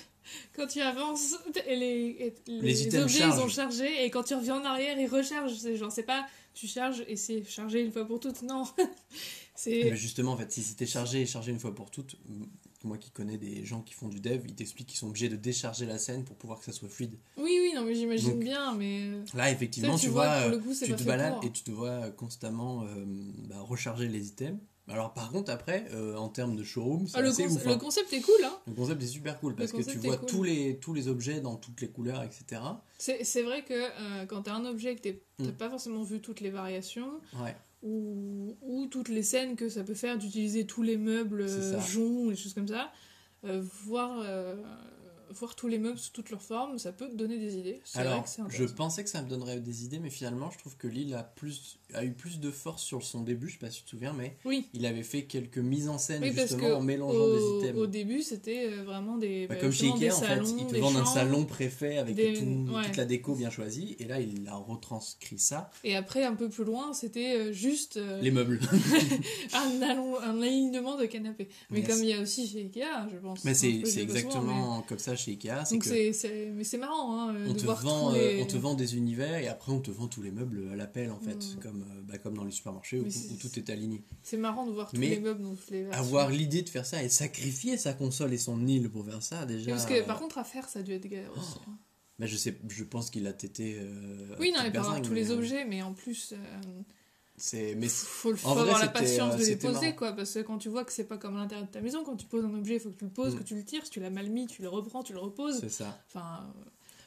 quand tu avances et les, les, Les objets chargent. ils ont chargé et quand tu reviens en arrière ils rechargent. C'est genre, c'est pas tu charges et c'est chargé une fois pour toutes. Non, [LAUGHS] c'est justement, en fait, si c'était chargé et chargé une fois pour toutes, moi qui connais des gens qui font du dev, ils t'expliquent qu'ils sont obligés de décharger la scène pour pouvoir que ça soit fluide. oui, oui, non, mais j'imagine bien, mais Là, effectivement, Ça, tu, tu vois, euh, coup, tu te balades et tu te vois constamment euh, bah, recharger les items. Alors, par contre, après, euh, en termes de showroom, c'est Ah, le, conce- ouf. le hein. concept est cool. Hein. Le concept est super cool parce que tu vois cool. tous, les, tous les objets dans toutes les couleurs, etc. C'est vrai que euh, quand t'as un objet que t'as Mm. pas forcément vu toutes les variations Ouais, ou, ou toutes les scènes que ça peut faire d'utiliser tous les meubles euh, joncs, les choses comme ça, euh, voir, voir tous les meubles sous toutes leurs formes, ça peut te donner des idées. C'est vrai Alors, que je pensais que ça me donnerait des idées, mais finalement, je trouve que l'île a, plus, a eu plus de force sur son début, je sais pas si tu te souviens, mais Oui. il avait fait quelques mises en scène Oui, justement en mélangeant au, des items. au début, c'était euh, vraiment des. Bah, bah, comme chez Ikea, en fait, salons, ils te vendent un salon préfet avec des- tout- ouais. toute la déco bien choisie, et là, il a retranscrit ça. Et après, un peu plus loin, c'était euh, juste euh, Les meubles. [LAUGHS] [LAUGHS] un, allon- un alignement de canapés. Mais Yes. comme il y a aussi chez Ikea, je pense. Mais un c'est exactement comme ça chez Ikea. Donc que c'est, mais c'est marrant hein, on de te, voir vend, euh, les... on te vend des univers et après on te vend tous les meubles à l'appel en fait, Mm. comme, euh, bah, comme dans les supermarchés où, tout est aligné. C'est marrant de voir tous Mais les meubles dans toutes les versions. Avoir l'idée de faire ça et sacrifier sa console et son île pour faire ça, déjà. Et Parce que euh, par contre, à faire, ça a dû être galère Oh, aussi. hein. bah, je, sais, je pense qu'il a tété. euh, Oui, non, il peut avoir tous les mais, euh, objets, mais en plus, euh, c'est- Mais faut, le- faut en vrai, avoir la patience euh, de les c'était poser, marrant. quoi. Parce que quand tu vois que c'est pas comme à l'intérieur de ta maison, quand tu poses un objet, il faut que tu le poses, Mm. que tu le tires, si tu l'as mal mis, tu le reprends, tu le reposes. c'est ça. Enfin, euh,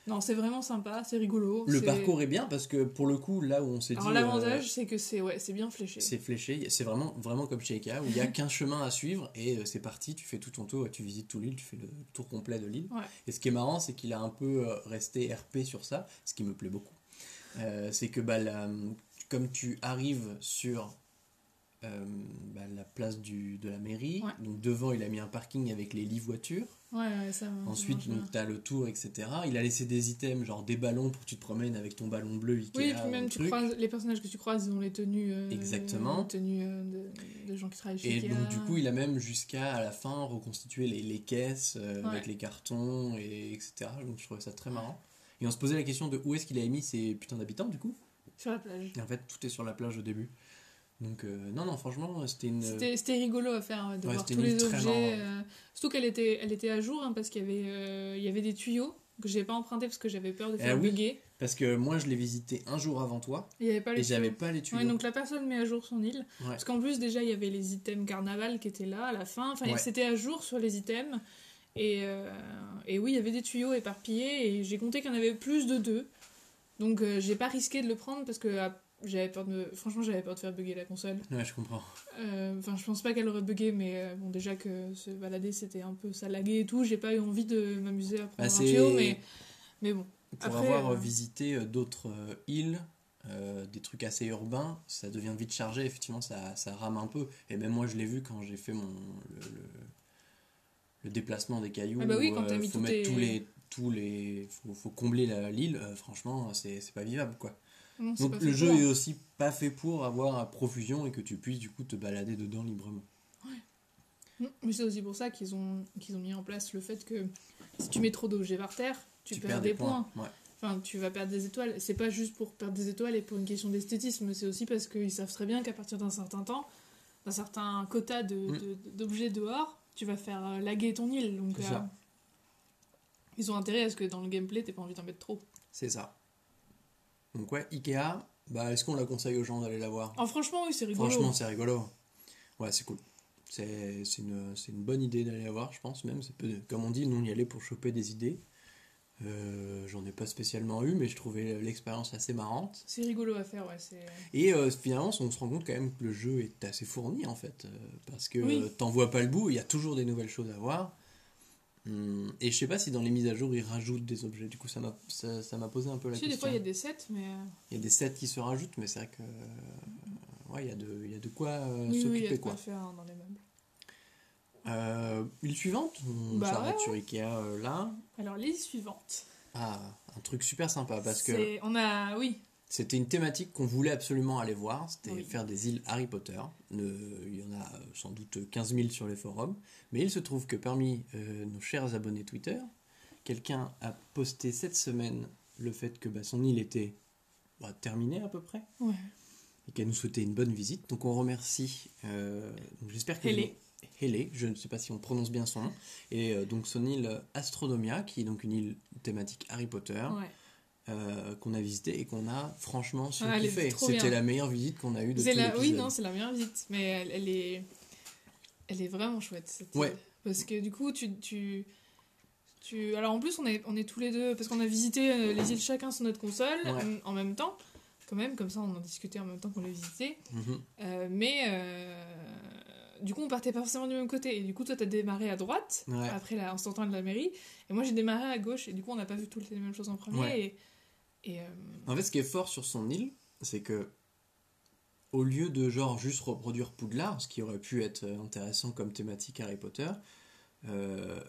non, c'est vraiment sympa, c'est rigolo. Le parcours est bien parce que pour le coup, là où on s'est dit. Alors euh, l'avantage, c'est que c'est ouais, c'est bien fléché. C'est fléché, c'est vraiment, vraiment comme chez Ikea où il y a [LAUGHS] qu'un chemin à suivre et euh, c'est parti, tu fais tout ton tour, tu visites tout l'île, tu fais le tour complet de l'île. Ouais. Et ce qui est marrant, c'est qu'il a un peu euh, resté RP sur ça, ce qui me plaît beaucoup. Euh, c'est que bah, la- comme tu arrives sur euh, bah, la place du, de la mairie, Ouais. donc devant il a mis un parking avec les lits voitures, Ouais, ouais, ça. ensuite donc tu as le tour, etc. Il a laissé des items, genre des ballons pour que tu te promènes avec ton ballon bleu Ikea. Oui, et puis même tu croises, les personnages que tu croises, ils ont les tenues. euh, Exactement. les tenues euh, de, de gens qui travaillent chez Et Ikea. donc du coup, il a même jusqu'à à la fin reconstitué les, les caisses euh, Ouais. avec les cartons et etc. Donc je trouvais ça très marrant. Et on se posait la question de où est-ce qu'il avait mis ces putains d'habitants du coup? Sur la plage. Et en fait, tout est sur la plage au début. Donc euh, non, non, franchement, c'était une. C'était rigolo à faire, de Ouais, voir tous les objets. euh, Surtout qu'elle était, elle était à jour, hein, parce qu'il y, avait, euh, il y avait des tuyaux que j'ai pas empruntés parce que j'avais peur de Eh faire oui. bugger. Parce que moi, je l'ai visité un jour avant toi Il y avait pas les et j'avais tuyaux. pas les tuyaux. Ouais, donc la personne met à jour son île. Ouais. Parce qu'en plus, déjà, il y avait les items carnaval qui étaient là à la fin. Enfin, Ouais. c'était à jour sur les items. Et, euh, et oui, il y avait des tuyaux éparpillés. Et j'ai compté qu'il y en avait plus de deux. Donc, euh, j'ai pas risqué de le prendre parce que ah, j'avais peur de me... Franchement, j'avais peur de faire bugger la console. Ouais, je comprends. Euh, Enfin, je pense pas qu'elle aurait bugué, mais euh, bon, déjà que se balader, c'était un peu ça laguait et tout. J'ai pas eu envie de m'amuser à prendre Bah, un tuyau, mais, mais bon. Pour Après, avoir visité d'autres îles, euh, des trucs assez urbains, ça devient vite chargé, effectivement, ça, ça rame un peu. Et même moi, je l'ai vu quand j'ai fait mon, le, le- le déplacement des cailloux. Ah bah oui, quand t'as mis faut mettre tes- tous les. Tous les faut, faut combler la- l'île, euh, franchement, c'est c'est pas vivable quoi. non, Donc le jeu pour. est aussi pas fait pour avoir à profusion et que tu puisses du coup te balader dedans librement. Mais c'est aussi pour ça qu'ils ont, qu'ils ont mis en place le fait que si tu mets trop d'objets par terre, tu, perds, des points. Ouais. Enfin, tu vas perdre des étoiles. C'est pas juste pour perdre des étoiles et pour une question d'esthétisme, c'est aussi parce qu'ils savent très bien qu'à partir d'un certain temps, d'un certain quota de- Mm. de- d'objets dehors, tu vas faire euh, laguer ton île. Donc, euh. Ils ont intérêt à ce que dans le gameplay, t'aies pas envie d'en mettre trop. C'est ça. Donc ouais, Ikea, bah, est-ce qu'on la conseille aux gens d'aller la voir? Oh, franchement, oui, c'est rigolo. Franchement, c'est rigolo. Ouais, c'est cool. C'est une, une bonne idée d'aller la voir, je pense même. Peu- Comme on dit, nous on y allait pour choper des idées. Euh, J'en ai pas spécialement eu, mais je trouvais l'expérience assez marrante. c'est rigolo à faire, ouais. Et euh, finalement, on se rend compte quand même que le jeu est assez fourni en fait. euh, parce que Oui. t'en vois pas le bout, il y a toujours des nouvelles choses à voir. Hum, et je sais pas si dans les mises à jour ils rajoutent des objets. Du coup, ça m'a ça, ça posé un peu la Tu sais, des question. fois, il y a des sets, mais. euh, Il y a des sets qui se rajoutent, mais c'est vrai que. euh, ouais, il y, a de- il y a de quoi euh, oui, oui, il y s'occuper a de quoi. quoi faire dans les meubles. Euh, l'île suivante, on Bah s'arrête ouais, sur Ikea là? Alors, l'île suivante. Ah, un truc super sympa parce que On a. Oui, c'était une thématique qu'on voulait absolument aller voir. C'était Oui. faire des îles Harry Potter. Il y en a euh, sans doute 15 000 sur les forums. Mais il se trouve que parmi euh, nos chers abonnés Twitter, quelqu'un a posté cette semaine le fait que bah, son île était bah, terminée à peu près. Ouais. et qu'elle nous souhaitait une bonne visite. Donc on remercie, euh, j'espère que Hélé. Hélé, je ne sais pas si on prononce bien son nom, et donc son île Astronomia, qui est donc une île thématique Harry Potter, ouais. Euh, qu'on a visité et qu'on a franchement Ah, surkiffé. C'était la meilleure visite qu'on a eue de tout C'est la... Oui, non, c'est la meilleure visite. Mais elle, elle est. Elle est vraiment chouette, cette Ouais. Parce que du coup, tu. tu... tu- Alors en plus, on est, on est tous les deux. Parce qu'on a visité euh, les îles chacun sur notre console Ouais. en- en même temps. Quand même, comme ça, on en discutait en même temps qu'on les visitait. Mhm. Euh, mais du coup, on partait pas forcément du même côté. Et du coup, toi, t'as démarré à droite, Ouais. après la, en sortant de la mairie. Et moi, j'ai démarré à gauche. Et du coup, on n'a pas vu toutes les mêmes choses en premier. Ouais. Et, euh, En fait, ce qui est fort sur son île, c'est que au lieu de genre juste reproduire Poudlard, ce qui aurait pu être euh, intéressant comme thématique Harry Potter, euh,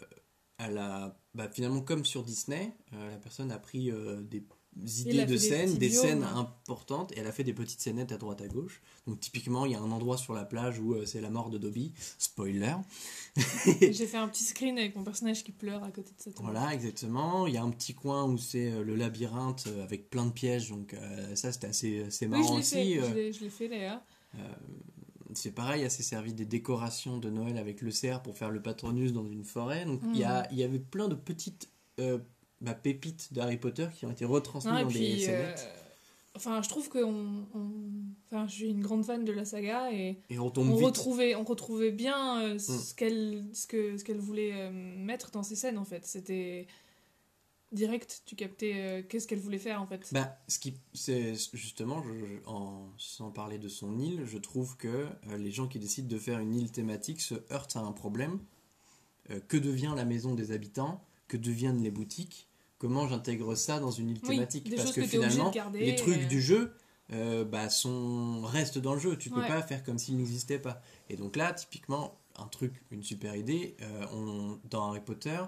elle a bah, finalement comme sur Disney, la personne a pris des idées de des scènes, des scènes importantes, et elle a fait des petites scénettes à droite à gauche. Donc typiquement, il y a un endroit sur la plage où euh, c'est la mort de Dobby, spoiler. [LAUGHS] j'ai [LAUGHS] fait un petit screen avec mon personnage qui pleure à côté de cette Voilà, exactement. Il y a un petit coin où c'est euh, le labyrinthe euh, avec plein de pièges, donc ça c'était assez, assez Oui, marrant je l'ai aussi. fait, je l'ai- je fait d'ailleurs. c'est pareil, elle s'est servi des décorations de Noël avec le cerf pour faire le patronus dans une forêt. Donc il y, a, il y avait plein de petites bah, pépites d'Harry Potter qui ont été retransmises dans des puis, euh, scénettes. enfin, je trouve que on, on- enfin, je suis une grande fan de la saga et Et on tombe on vite. retrouvait, on retrouvait bien euh, Mm. ce qu'elle, ce que, ce qu'elle voulait euh, mettre dans ses scènes en fait. C'était direct, tu captais qu'est-ce qu'elle voulait faire en fait. Bah, ce qui, c'est justement, je- je- en, sans parler de son île, je trouve que les gens qui décident de faire une île thématique se heurtent à un problème. Que devient la maison des habitants Que deviennent les boutiques Comment j'intègre ça dans une île thématique Parce que, finalement, les trucs du jeu euh, bah, sont, restent dans le jeu. Tu ne peux pas faire comme s'ils n'existaient pas. Et donc là, typiquement, un truc, une super idée, euh, on, dans Harry Potter,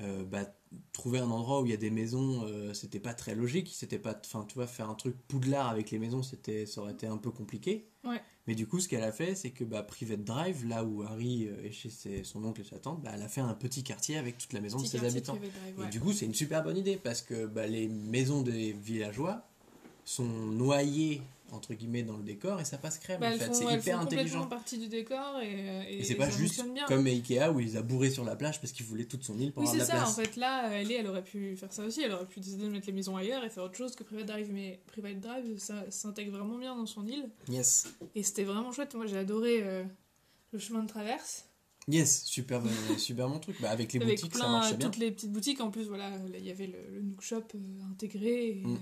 euh, bah, trouver un endroit où il y a des maisons, c'était pas très logique. C'était pas, enfin, tu vois, faire un truc Poudlard avec les maisons, c'était, ça aurait été un peu compliqué. Ouais. Mais du coup, ce qu'elle a fait, c'est que bah, Private Drive, là où Harry euh, est chez ses- son oncle et sa tante, bah, elle a fait un petit quartier avec toute la maison Petit de ses habitants. Et du coup, c'est une super bonne idée parce que bah, les maisons des villageois sont noyées entre guillemets dans le décor et ça passe crème Bah, en fait. C'est hyper intelligent. partie du décor et, euh, et, Et c'est pas ça juste comme Ikea où il les a bourrés sur la plage parce qu'il voulait toute son île pour Oui, avoir c'est de la ça, en fait. Là, elle, est, elle aurait pu faire ça aussi. Elle aurait pu décider de mettre les maisons ailleurs et faire autre chose que Private Drive. Mais Private Drive, ça s'intègre vraiment bien dans son île. Yes. Et c'était vraiment chouette. Moi, j'ai adoré euh, le chemin de traverse. Yes, super, bon- [LAUGHS] super bon truc. Bah, avec les avec boutiques, ça marchait bien. toutes les petites boutiques. En plus, voilà, là, il y avait le, le Nook Shop euh, intégré. Et, Mm.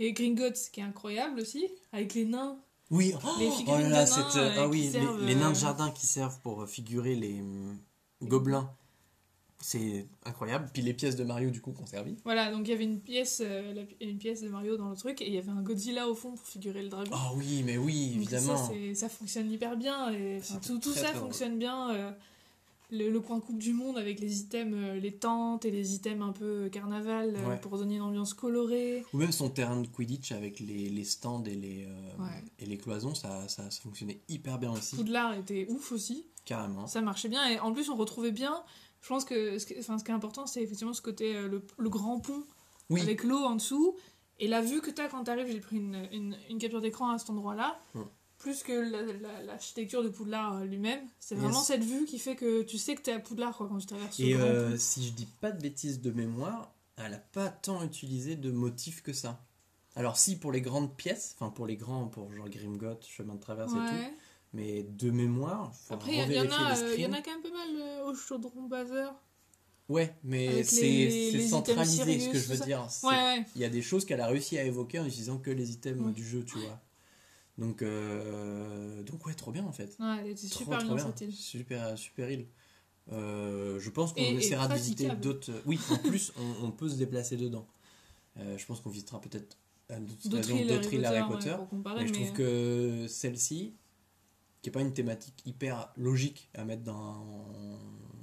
Euh, et Gringotts, qui est incroyable aussi, avec les nains. Oui, oh, Les oh figurines là là, de nains, cette, euh, euh, ah oui, les- servent, les, nains de euh, jardin qui servent pour euh, figurer les hum, gobelins. C'est incroyable. Puis les pièces de Mario, du coup, qu'on servit. Voilà, donc il y avait une pièce, euh, une pièce de Mario dans le truc et il y avait un Godzilla au fond pour figurer le dragon. Ah oui, mais oui, évidemment. Ça, ça fonctionne hyper bien. Et, tout, tout ça fonctionne bien. euh, le, le coin coupe du monde avec les items, euh, les tentes et les items un peu carnaval euh, Ouais. pour donner une ambiance colorée. Ou même son terrain de Quidditch avec les, les stands et les, euh, Ouais. et les cloisons, ça, ça, ça fonctionnait hyper bien aussi. Poudlard était ouf aussi. Carrément. Ça marchait bien. Et en plus, on retrouvait bien. Je pense que ce qui, enfin, ce qui est important, c'est effectivement ce côté, euh, le, le grand pont Oui, avec l'eau en dessous. Et la vue que tu as quand tu arrives, j'ai pris une, une, une capture d'écran à cet endroit-là. Mm. Plus que la- la- l'architecture de Poudlard euh, lui-même. C'est Yes. vraiment cette vue qui fait que tu sais que tu es à Poudlard quoi, quand tu traverses et euh, si je dis pas de bêtises de mémoire, elle a pas tant utilisé de motifs que ça. Alors si pour les grandes pièces, enfin pour les grands, pour genre Grimgoth, chemin de traverse et tout, mais de mémoire, faut Après, il y, y en a, euh, y en a quand même pas mal euh, au chaudron baveur. Ouais, mais c'est centralisé, ce que Sirius, je veux dire. C'est- Ouais, ouais. Il y a des choses qu'elle a réussi à évoquer en utilisant que les items Ouais. du jeu, tu vois. Donc, euh, donc ouais, trop bien en fait. Ouais, elle était Trop, super trop bien bien. cette île. Super, super île. Euh, je pense qu'on essaiera de visiter d'autres. Oui, en plus, on, on peut se déplacer dedans. Euh, je pense qu'on visitera peut-être d'autres îles Harry îles Harry Potter, ouais, comparer, mais je mais, trouve que celle-ci, qui est pas une thématique hyper logique à mettre dans.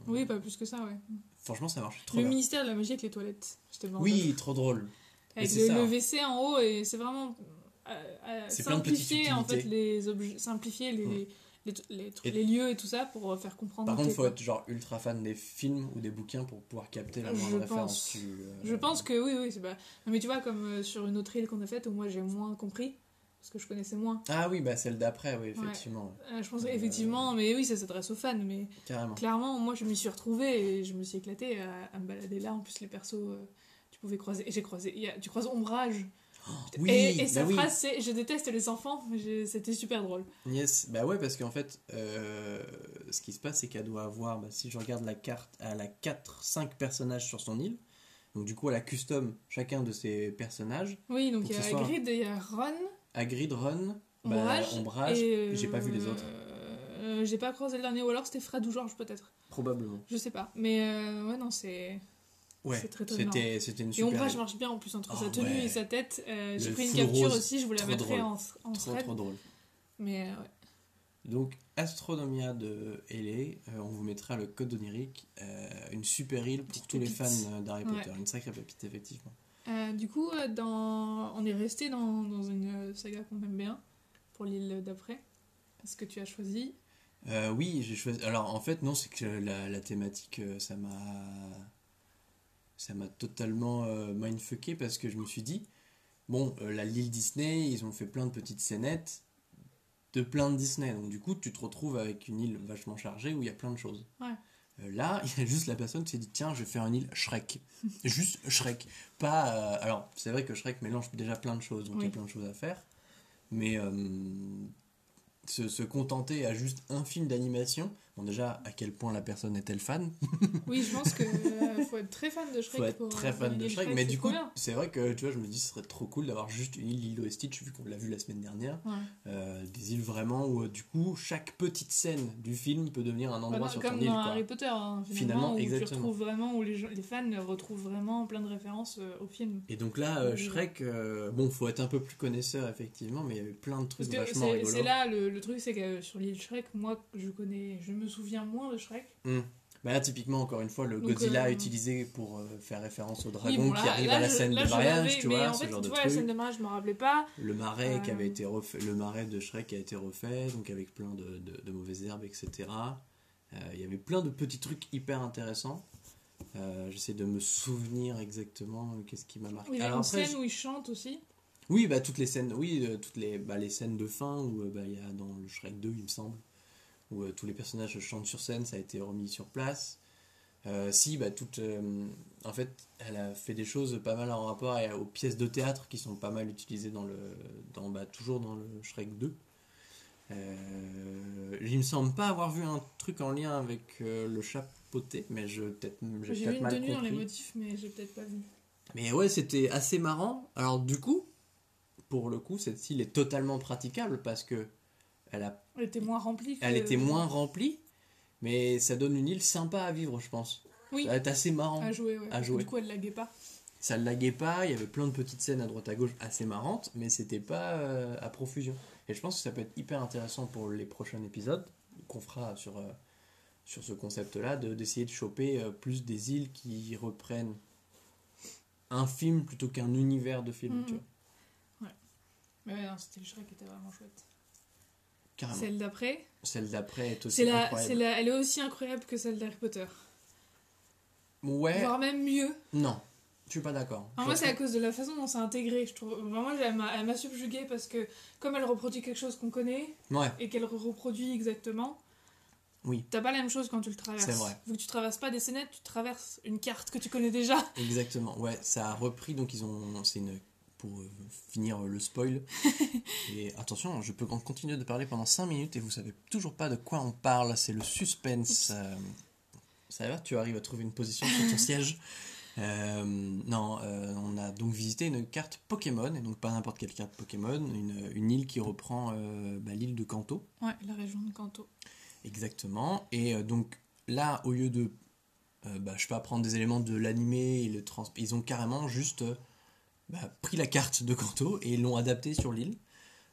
Oui, pas plus que ça, ouais. Franchement, ça marche trop Le bien. ministère de la magie avec les toilettes. Oui, trop drôle. Avec le, le WC en haut, et c'est vraiment euh, euh, plein de simplifier en fait les objets, simplifier les, les, lieux et tout ça pour faire comprendre. Par contre, faut être genre ultra fan des films ou des bouquins pour pouvoir capter la moindre pense. référence. Euh, Je pense que oui, oui, c'est pas. Mais tu vois, comme euh, sur une autre île qu'on a faite où moi j'ai moins compris, parce que je connaissais moins. Ah oui, bah celle d'après, oui, effectivement. Euh, je pense Euh, effectivement, mais oui, ça s'adresse aux fans, mais Carrément. clairement, moi je m'y suis retrouvée et je me suis éclatée à, à me balader là. En plus, les persos, euh, tu pouvais croiser. Et j'ai croisé. il y a- tu croises Ombrage. Oui, et et sa bah oui. phrase, c'est Je déteste les enfants, mais c'était super drôle. Yes, bah ouais, parce qu'en fait, euh, ce qui se passe, c'est qu'elle doit avoir, bah, si je regarde la carte, elle a 4-5 personnages sur son île. Donc du coup, elle a custom chacun de ses personnages. Oui, donc il y a Hagrid et il y a Ron, Hagrid, Ron, bah, Ombrage. Ombrage, et, j'ai pas vu les autres. euh, Euh, j'ai pas croisé le dernier, ou alors c'était Fred ou George peut-être. Probablement. Je sais pas. Mais euh, ouais, non, c'est. Ouais, C'est très, très c'était c'était une Et super. Ombrage marche bien en plus entre Oh, sa tenue ouais. et sa tête. Euh, J'ai pris une capture rose, aussi, je vous la mettrai drôle. en, en trop thread. trop drôle. Mais euh, ouais. Donc, Astronomia de L.A., euh, on vous mettra le code onirique, une super île pour tous les fans d'Harry Ouais. Potter. Une sacrée pépite, effectivement. Du coup, dans... on est resté dans, dans une saga qu'on aime bien pour l'île d'après. Est-ce que tu as choisi? Oui, j'ai choisi. Alors, en fait, non, c'est que la, la thématique, ça m'a. Ça m'a totalement euh, mindfucké parce que je me suis dit, bon, euh, la l'île Disney, ils ont fait plein de petites scénettes de plein de Disney. Donc, du coup, tu te retrouves avec une île vachement chargée où il y a plein de choses. Ouais. Euh, là, [LAUGHS] il y a juste la personne qui s'est dit, tiens, je vais faire une île Shrek. [LAUGHS] juste Shrek. Pas. euh, alors, c'est vrai que Shrek mélange déjà plein de choses, donc il y a plein de choses à faire. Mais se, se contenter à juste un film d'animation, bon, déjà, à quel point la personne est-elle fan? [LAUGHS] Oui, je pense que euh, faut être très fan de Shrek. faut être pour, très euh, fan de Shrek, mais du coup, c'est vrai que tu vois, je me dis, ce serait trop cool d'avoir juste une île Lilo et Stitch, vu qu'on l'a vu la semaine dernière. Ouais. Euh, des îles vraiment où, du coup, chaque petite scène du film peut devenir un endroit Bah, sur comme ton île. dans Quoi. Harry Potter, hein, finalement, Finalement, où exactement. tu retrouves vraiment, où les, gens- les fans retrouvent vraiment plein de références euh, au film. Et donc là. Shrek, bon, faut être un peu plus connaisseur, effectivement, mais il y avait plein de Parce trucs que vachement c'est rigolos. c'est là le, le truc, c'est que sur l'île Shrek, moi, je connais, je me souviens moins de Shrek. Bah là, typiquement, encore une fois, le Donc, Godzilla euh, utilisé pour euh, faire référence au Oui, dragon qui arrive là, à la je- scène de mariage, tu mais vois, en ce fait, genre tu de vois, la scène de mariage, je me rappelais pas. Le marais qui Euh, avait été refait, le marais de Shrek qui a été refait, donc avec plein de, de- de mauvaises herbes, etc. Euh, Il y avait plein de petits trucs hyper intéressants. Euh, J'essaie de me souvenir exactement euh, qu'est-ce qui m'a marqué. Il y a Alors une après, scène je- où il chante aussi. oui, bah toutes les scènes, oui, euh, toutes les, bah, les scènes de fin où euh, bah, il y a dans le Shrek 2, il me semble, où euh, tous les personnages chantent sur scène, ça a été remis sur place. Euh, si, bah toute, euh, en fait, elle a fait des choses pas mal en rapport à- aux pièces de théâtre qui sont pas mal utilisées dans le, dans, bah, toujours dans le Shrek 2. Euh, il me semble pas avoir vu un truc en lien avec euh, le chapeauté, mais je peut-être j'ai J'ai une mal tenue dans les compris. motifs, mais j'ai peut-être pas vu. Mais ouais, c'était assez marrant. Alors du coup, pour le coup, cette île est totalement praticable parce que elle, a, Elle était moins remplie. Elle était moins remplie, mais ça donne une île sympa à vivre, je pense. Oui. Ça va être assez marrant. à jouer. Ouais, à jouer. Du coup, elle laguait pas. Ça ne laguait pas, il y avait plein de petites scènes à droite à gauche assez marrantes, mais c'était pas euh, à profusion. Et je pense que ça peut être hyper intéressant pour les prochains épisodes qu'on fera sur, euh, sur ce concept-là, de- d'essayer de, choper euh, plus des îles qui reprennent un film plutôt qu'un univers de film, Mhm. tu vois. Mais ouais, non, c'était le Shrek qui était vraiment chouette. Carrément. Celle d'après, Celle d'après est aussi la, incroyable. la, elle est aussi incroyable que celle d'Harry Potter. Ouais, Voire même mieux. non, je suis pas d'accord. Alors moi, c'est à cause de la façon dont c'est intégré. Je trouve vraiment, elle m'a, elle m'a subjuguée parce que comme elle reproduit quelque chose qu'on connaît Ouais, et qu'elle reproduit exactement, Oui. t'as pas la même chose quand tu le traverses. C'est vrai. Vu que tu traverses pas des scénettes, tu traverses une carte que tu connais déjà. exactement. Ouais, ça a repris, donc ils ont. C'est une. Pour euh, finir le spoil. [LAUGHS] et attention, je peux continuer de parler pendant 5 minutes et vous savez toujours pas de quoi on parle, c'est le suspense. euh, ça va, tu arrives à trouver une position sur ton [LAUGHS] siège. Euh, non, euh, on a donc visité une carte Pokémon, et donc pas n'importe quelle carte Pokémon, une, une île qui reprend bah, l'île de Kanto. Ouais, la région de Kanto. Exactement. Et donc là, au lieu de, bah, je sais pas, prendre des éléments de l'animé trans, ils ont carrément juste bah, pris la carte de Kanto et l'ont adaptée sur l'île.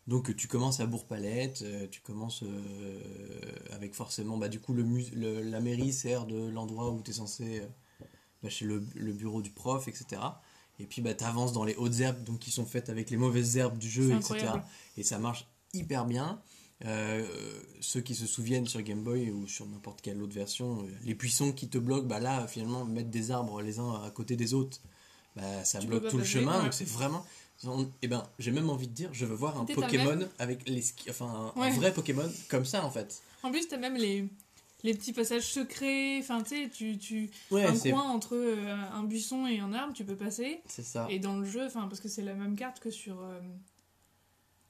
Donc tu commences à Bourg-Palette, euh, tu commences euh, avec forcément, bah, du coup, le, mus- le- la mairie sert de l'endroit où tu es censé, euh, bah, chez le, le bureau du prof, etc. Et puis bah, tu avances dans les hautes herbes donc, qui sont faites avec les mauvaises herbes du jeu, etc. Et ça marche hyper bien. Euh, ceux qui se souviennent sur Game Boy ou sur n'importe quelle autre version, les buissons qui te bloquent, bah là finalement mettre des arbres les uns à côté des autres, bah, ça Tu bloque tout le chemin. ouais. Donc c'est vraiment. Et ben j'ai même envie de dire, je veux voir un Pokémon avec les ski- enfin un, vrai Pokémon comme ça en fait. En plus, t'as même les, les petits passages secrets. Enfin, tu sais, tu, tu, Ouais, un coin entre euh, un buisson et un arbre, tu peux passer. c'est ça. Et dans le jeu, enfin, parce que c'est la même carte que sur, euh,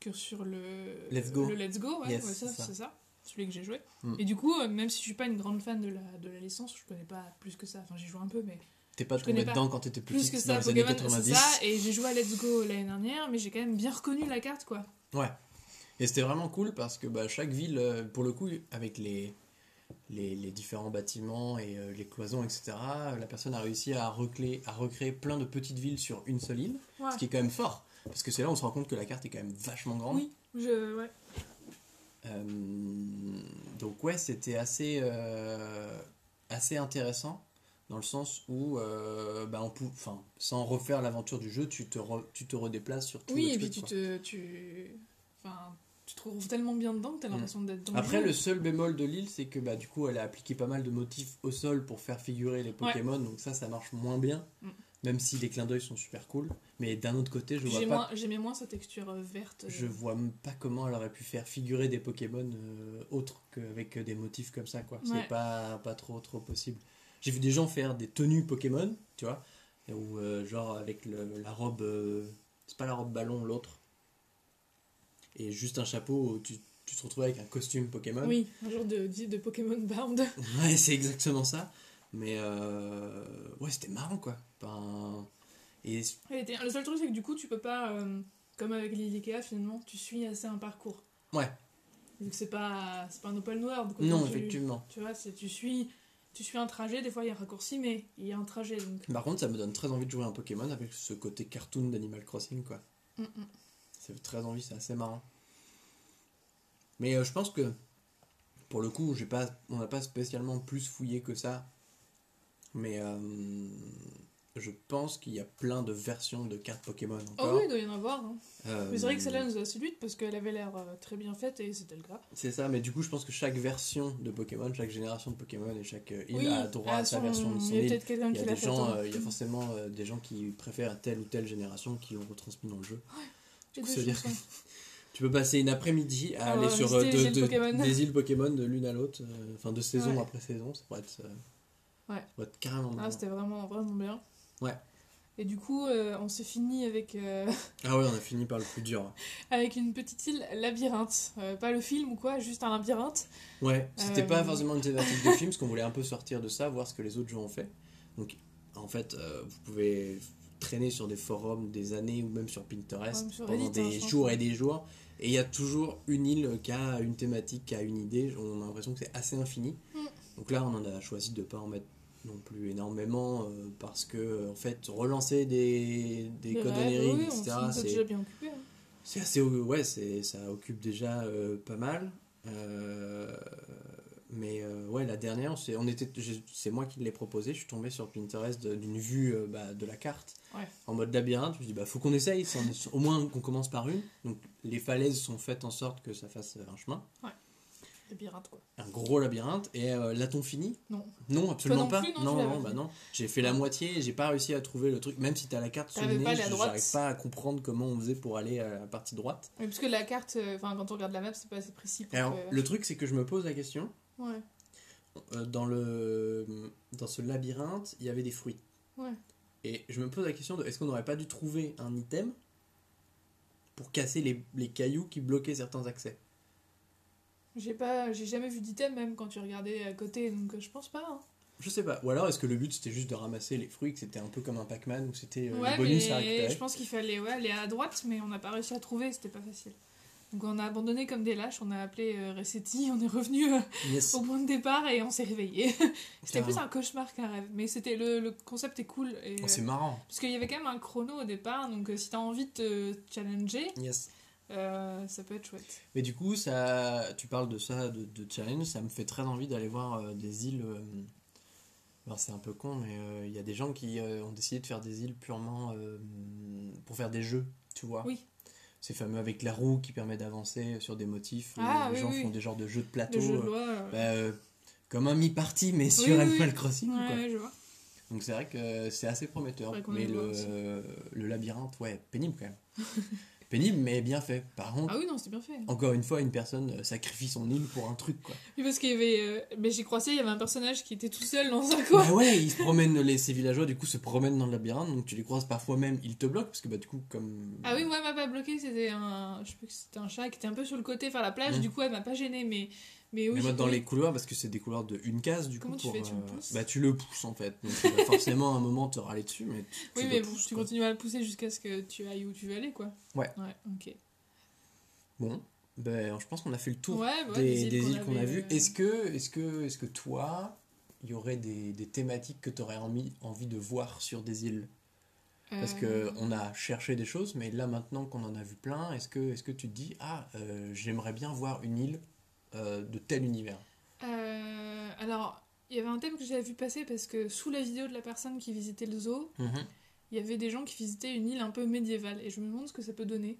que sur le Let's Go. Le Let's Go, ouais, Yes, ouais, ça, c'est ça. c'est ça. Celui que j'ai joué. Mm. Et du coup, euh, même si je suis pas une grande fan de la, de la licence, je connais pas plus que ça. Enfin, j'ai joué un peu, mais T'es pas tombé dedans quand t'étais plus, que dans ça, les années Pokémon, c'est 90. ça. Et j'ai joué à Let's Go l'année dernière, mais j'ai quand même bien reconnu la carte, quoi. Ouais. Et c'était vraiment cool parce que bah, chaque ville, euh, pour le coup, avec les, les, les différents bâtiments et euh, les cloisons, etc., la personne a réussi à recréer, à recréer plein de petites villes sur une seule île, Ouais. ce qui est quand même fort. Parce que c'est là où on se rend compte que la carte est quand même vachement grande. Oui, je, ouais. Euh, donc ouais, c'était assez, euh, assez intéressant dans le sens où, euh, bah, on enfin, sans refaire l'aventure du jeu, tu te, re- tu te redéplaces sur tout Oui, et puis tu quoi. te. Tu... Enfin, tu te trouves tellement bien dedans que t'as Mm. l'impression d'être dans Après, le seul bémol de l'île, c'est que bah, du coup, elle a appliqué pas mal de motifs au sol pour faire figurer les Pokémon, donc ça, ça marche moins bien, Mm. même si les clins d'œil sont super cool. Mais d'un autre côté, je vois pas, J'aimais moins sa texture euh, verte. euh. je vois pas comment elle aurait pu faire figurer des Pokémon euh, autres qu'avec des motifs comme ça, quoi. Ouais. C'est pas, pas trop, trop possible. J'ai vu des gens faire des tenues Pokémon, tu vois, ou euh, genre avec le- la robe, euh, c'est pas la robe ballon, l'autre, et juste un chapeau, tu, tu te retrouves avec un costume Pokémon. Oui, un genre de, de Pokémon Bound. [LAUGHS] Ouais, c'est exactement ça. Mais euh, ouais, c'était marrant quoi. Ben, et Le seul truc, c'est que du coup, tu peux pas. euh, comme avec les Ikea, finalement, tu suis assez un parcours. ouais, Vu que c'est pas, c'est pas un open world. quoi. non, Donc, tu- effectivement. Tu vois, c'est- tu suis, tu suis un trajet, des fois il y a un raccourci, mais il y a un trajet. Donc... Par contre, ça me donne très envie de jouer à un Pokémon avec ce côté cartoon d'Animal Crossing quoi. Mm, mm. Fait très envie, c'est assez marrant. Mais euh, je pense que pour le coup, j'ai pas, on n'a pas spécialement plus fouillé que ça. Mais euh, je pense qu'il y a plein de versions de cartes Pokémon Oh encore. oui, il doit y en avoir. hein. Euh, Mais c'est vrai que celle-là nous a séduite parce qu'elle avait l'air euh, très bien faite et c'était le cas. C'est ça, mais du coup, je pense que chaque version de Pokémon, chaque génération de Pokémon et chaque euh, île oui, a droit à, sa version de son Il y a peut-être quelqu'un Il y qui a l'a des fait. gens, euh, il y a forcément euh, des gens qui préfèrent telle ou telle génération qui l'ont retransmis dans le jeu. J'ai coup, dire chansons. [LAUGHS] Tu peux passer une après-midi à aller ouais, sur euh, de- îles de- des îles Pokémon de l'une à l'autre, euh, enfin de saison Ouais. après saison, ça pourrait être, euh, Ouais. ça pourrait être carrément Ah, c'était vraiment, vraiment bien. Ouais. Et du coup, euh, on s'est fini avec, euh, Ah ouais, on a fini par le plus dur. [LAUGHS] avec une petite île labyrinthe. Euh, pas le film ou quoi, juste un labyrinthe. Ouais, c'était pas forcément une thématique de film, parce qu'on voulait un peu sortir de ça, voir ce que les autres jeux ont fait. Donc, en fait, vous pouvez traîner sur des forums des années ou même sur Pinterest sur pendant Reddit, hein, des jours et des jours. Et il y a toujours une île qui a une thématique, qui a une idée. On a l'impression que c'est assez infini. Mm. Donc là, on en a choisi de pas en mettre non plus énormément euh, parce que en fait relancer des, des codes oniriques oui, etc c'est déjà bien occupé. hein. c'est assez ouais c'est ça occupe déjà euh, pas mal Euh, mais ouais la dernière c'est on était j'ai- c'est moi qui l'ai proposé je suis tombé sur Pinterest d'une vue bah, de la carte Ouais. en mode labyrinthe je me dis bah faut qu'on essaye est- au moins qu'on commence par une donc les falaises sont faites en sorte que ça fasse un chemin Labyrinthe, quoi. un gros labyrinthe et euh, l'a-t-on fini? Non. non absolument non pas plus, non, non non bah non j'ai fait la moitié et j'ai pas réussi à trouver le truc même si t'as la carte à je- droite. j'arrive pas à comprendre comment on faisait pour aller à la partie droite Oui, parce que la carte, euh, enfin, quand on regarde la map, c'est pas assez précis. Pour alors que- le truc c'est que je me pose la question Ouais, euh, dans le dans ce labyrinthe il y avait des fruits ouais. et je me pose la question de est-ce qu'on n'aurait pas dû trouver un item pour casser les, les cailloux qui bloquaient certains accès? J'ai pas, j'ai jamais vu d'item même quand tu regardais à côté, donc euh, je pense pas. hein. je sais pas ou alors est-ce que le but c'était juste de ramasser les fruits que c'était un peu comme un Pac-Man où c'était euh, ouais, les bonus à récupérer je pense qu'il fallait ouais, aller à droite, mais on n'a pas réussi à trouver, c'était pas facile. Donc on a abandonné comme des lâches, on a appelé euh, Resetti, on est revenu euh, Yes. au point de départ et on s'est réveillé. [LAUGHS] c'était plus un cauchemar qu'un rêve, mais c'était le, le concept est cool. Et, Oh, c'est marrant parce qu'il y avait quand même un chrono au départ, donc si t'as envie de te challenger, yes euh, ça peut être chouette. Mais du coup, ça, tu parles de ça, de, de challenge, ça me fait très envie d'aller voir euh, des îles. euh, alors c'est un peu con, mais il y a des gens qui ont décidé de faire des îles purement pour faire des jeux, tu vois. Oui. C'est fameux avec la roue qui permet d'avancer sur des motifs. Ah, les oui, gens oui. font des genres de jeux de plateau. De loi. bah, euh, comme un mi-party, mais sur. Animal Crossing. ouais, quoi. ouais, je vois. Donc c'est vrai que c'est assez prometteur. Mais le, le labyrinthe, ouais, pénible quand même. [LAUGHS] pénible, mais bien fait. Par contre, Ah oui, non, c'était bien fait. encore une fois, une personne euh, sacrifie son île pour un truc, quoi. Oui, parce qu'il y avait. euh, Mais j'ai croisé, il y avait un personnage qui était tout seul dans un coin. Bah ouais, ils se promènent, les, ces villageois, du coup, se promènent dans le labyrinthe, donc tu les croises parfois même, ils te bloquent, parce que bah du coup, comme... Ah oui, moi, elle m'a pas bloqué, c'était un. Je sais plus que c'était un chat qui était un peu sur le côté vers la plage, du coup, elle m'a pas gêné, mais. Mais oui. Mais moi, dans les couloirs, parce que c'est des couloirs de une case, du Comment coup, tu pour, fais? Tu le euh, pousses? Bah tu le pousses, en fait. Donc forcément, à un moment, te râler dessus, mais tu, tu Oui, mais pousses, tu quoi. continues à le pousser jusqu'à ce que tu ailles où tu veux aller, quoi. Ouais. Ouais, ok. Bon, Ben, je pense qu'on a fait le tour Ouais, ouais, des, des îles qu'on a vues. euh, Est-ce que, est que, est que toi, il y aurait des, des thématiques que tu aurais envie, envie de voir sur des îles? Parce euh, que on a cherché des choses, mais là maintenant qu'on en a vu plein, est-ce que, est que tu te dis ah euh, j'aimerais bien voir une île euh, de tel univers euh, alors, il y avait un thème que j'avais vu passer parce que sous la vidéo de la personne qui visitait le zoo, il y avait des gens qui visitaient une île un peu médiévale. Et je me demande ce que ça peut donner.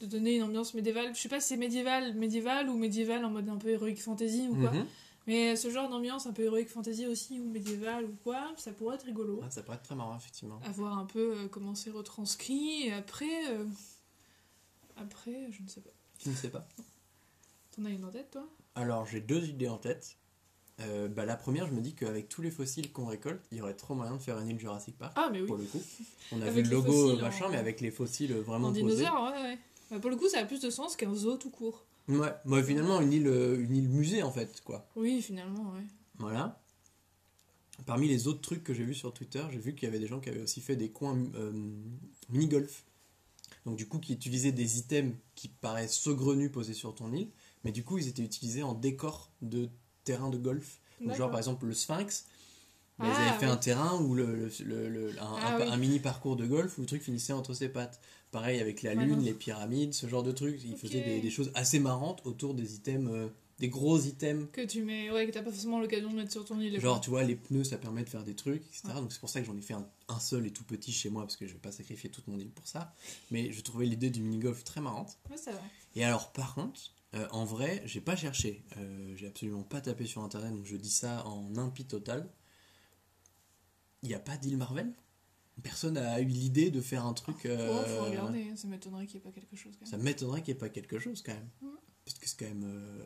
De donner une ambiance médiévale. Je sais pas si c'est médiéval, médiéval ou médiéval en mode un peu héroïque fantasy ou quoi. Mhm. Mais ce genre d'ambiance un peu héroïque fantasy aussi ou médiéval ou quoi, ça pourrait être rigolo. Ah, ça pourrait être très marrant effectivement. À voir un peu euh, comment c'est retranscrit. Et après. euh, Après, je ne sais pas. Tu ne sais pas T'en as une en tête toi? Alors j'ai deux idées en tête. Euh, bah, la première, je me dis qu'avec tous les fossiles qu'on récolte, il y aurait trop moyen de faire une île Jurassic Park. Ah, mais oui. Pour le coup, on a vu le logo fossiles machin, en- mais avec les fossiles vraiment En posés. dinosaure, ouais, ouais. Bah, pour le coup, ça a plus de sens qu'un zoo tout court. Ouais, moi finalement une île, euh, une île musée en fait quoi. Oui, finalement, ouais. Voilà. Parmi les autres trucs que j'ai vus sur Twitter, j'ai vu qu'il y avait des gens qui avaient aussi fait des coins euh, mini-golf. Donc du coup, qui utilisaient des items qui paraissent saugrenus posés sur ton île, mais du coup, ils étaient utilisés en décor de terrain de golf. Donc genre par exemple le Sphinx, bah, Ah, ils avaient fait oui. un terrain où le, le- le- un, Ah, un- oui. un mini parcours de golf où le truc finissait entre ses pattes. Pareil avec la lune, les pyramides, ce genre de trucs. Ils Ok. faisaient des, des choses assez marrantes autour des items, euh, des gros items Que tu mets, ouais, que t'as pas forcément l'occasion de mettre sur ton île. Genre, tu vois, les pneus, ça permet de faire des trucs, etc. Donc, c'est pour ça que j'en ai fait un, un seul et tout petit chez moi, parce que je vais pas sacrifier toute mon île pour ça. Mais je trouvais l'idée du mini-golf très marrante. Ouais, c'est vrai. Et alors, par contre, euh, en vrai, j'ai pas cherché. Euh, j'ai absolument pas tapé sur internet, donc je dis ça en impie total. Il n'y a pas d'île Marvel? Personne n'a eu l'idée de faire un truc. euh, Oh, faut regarder, hein, ça m'étonnerait qu'il n'y ait pas quelque chose. Quand Ça même. m'étonnerait qu'il n'y ait pas quelque chose quand même. Parce que c'est quand même. euh,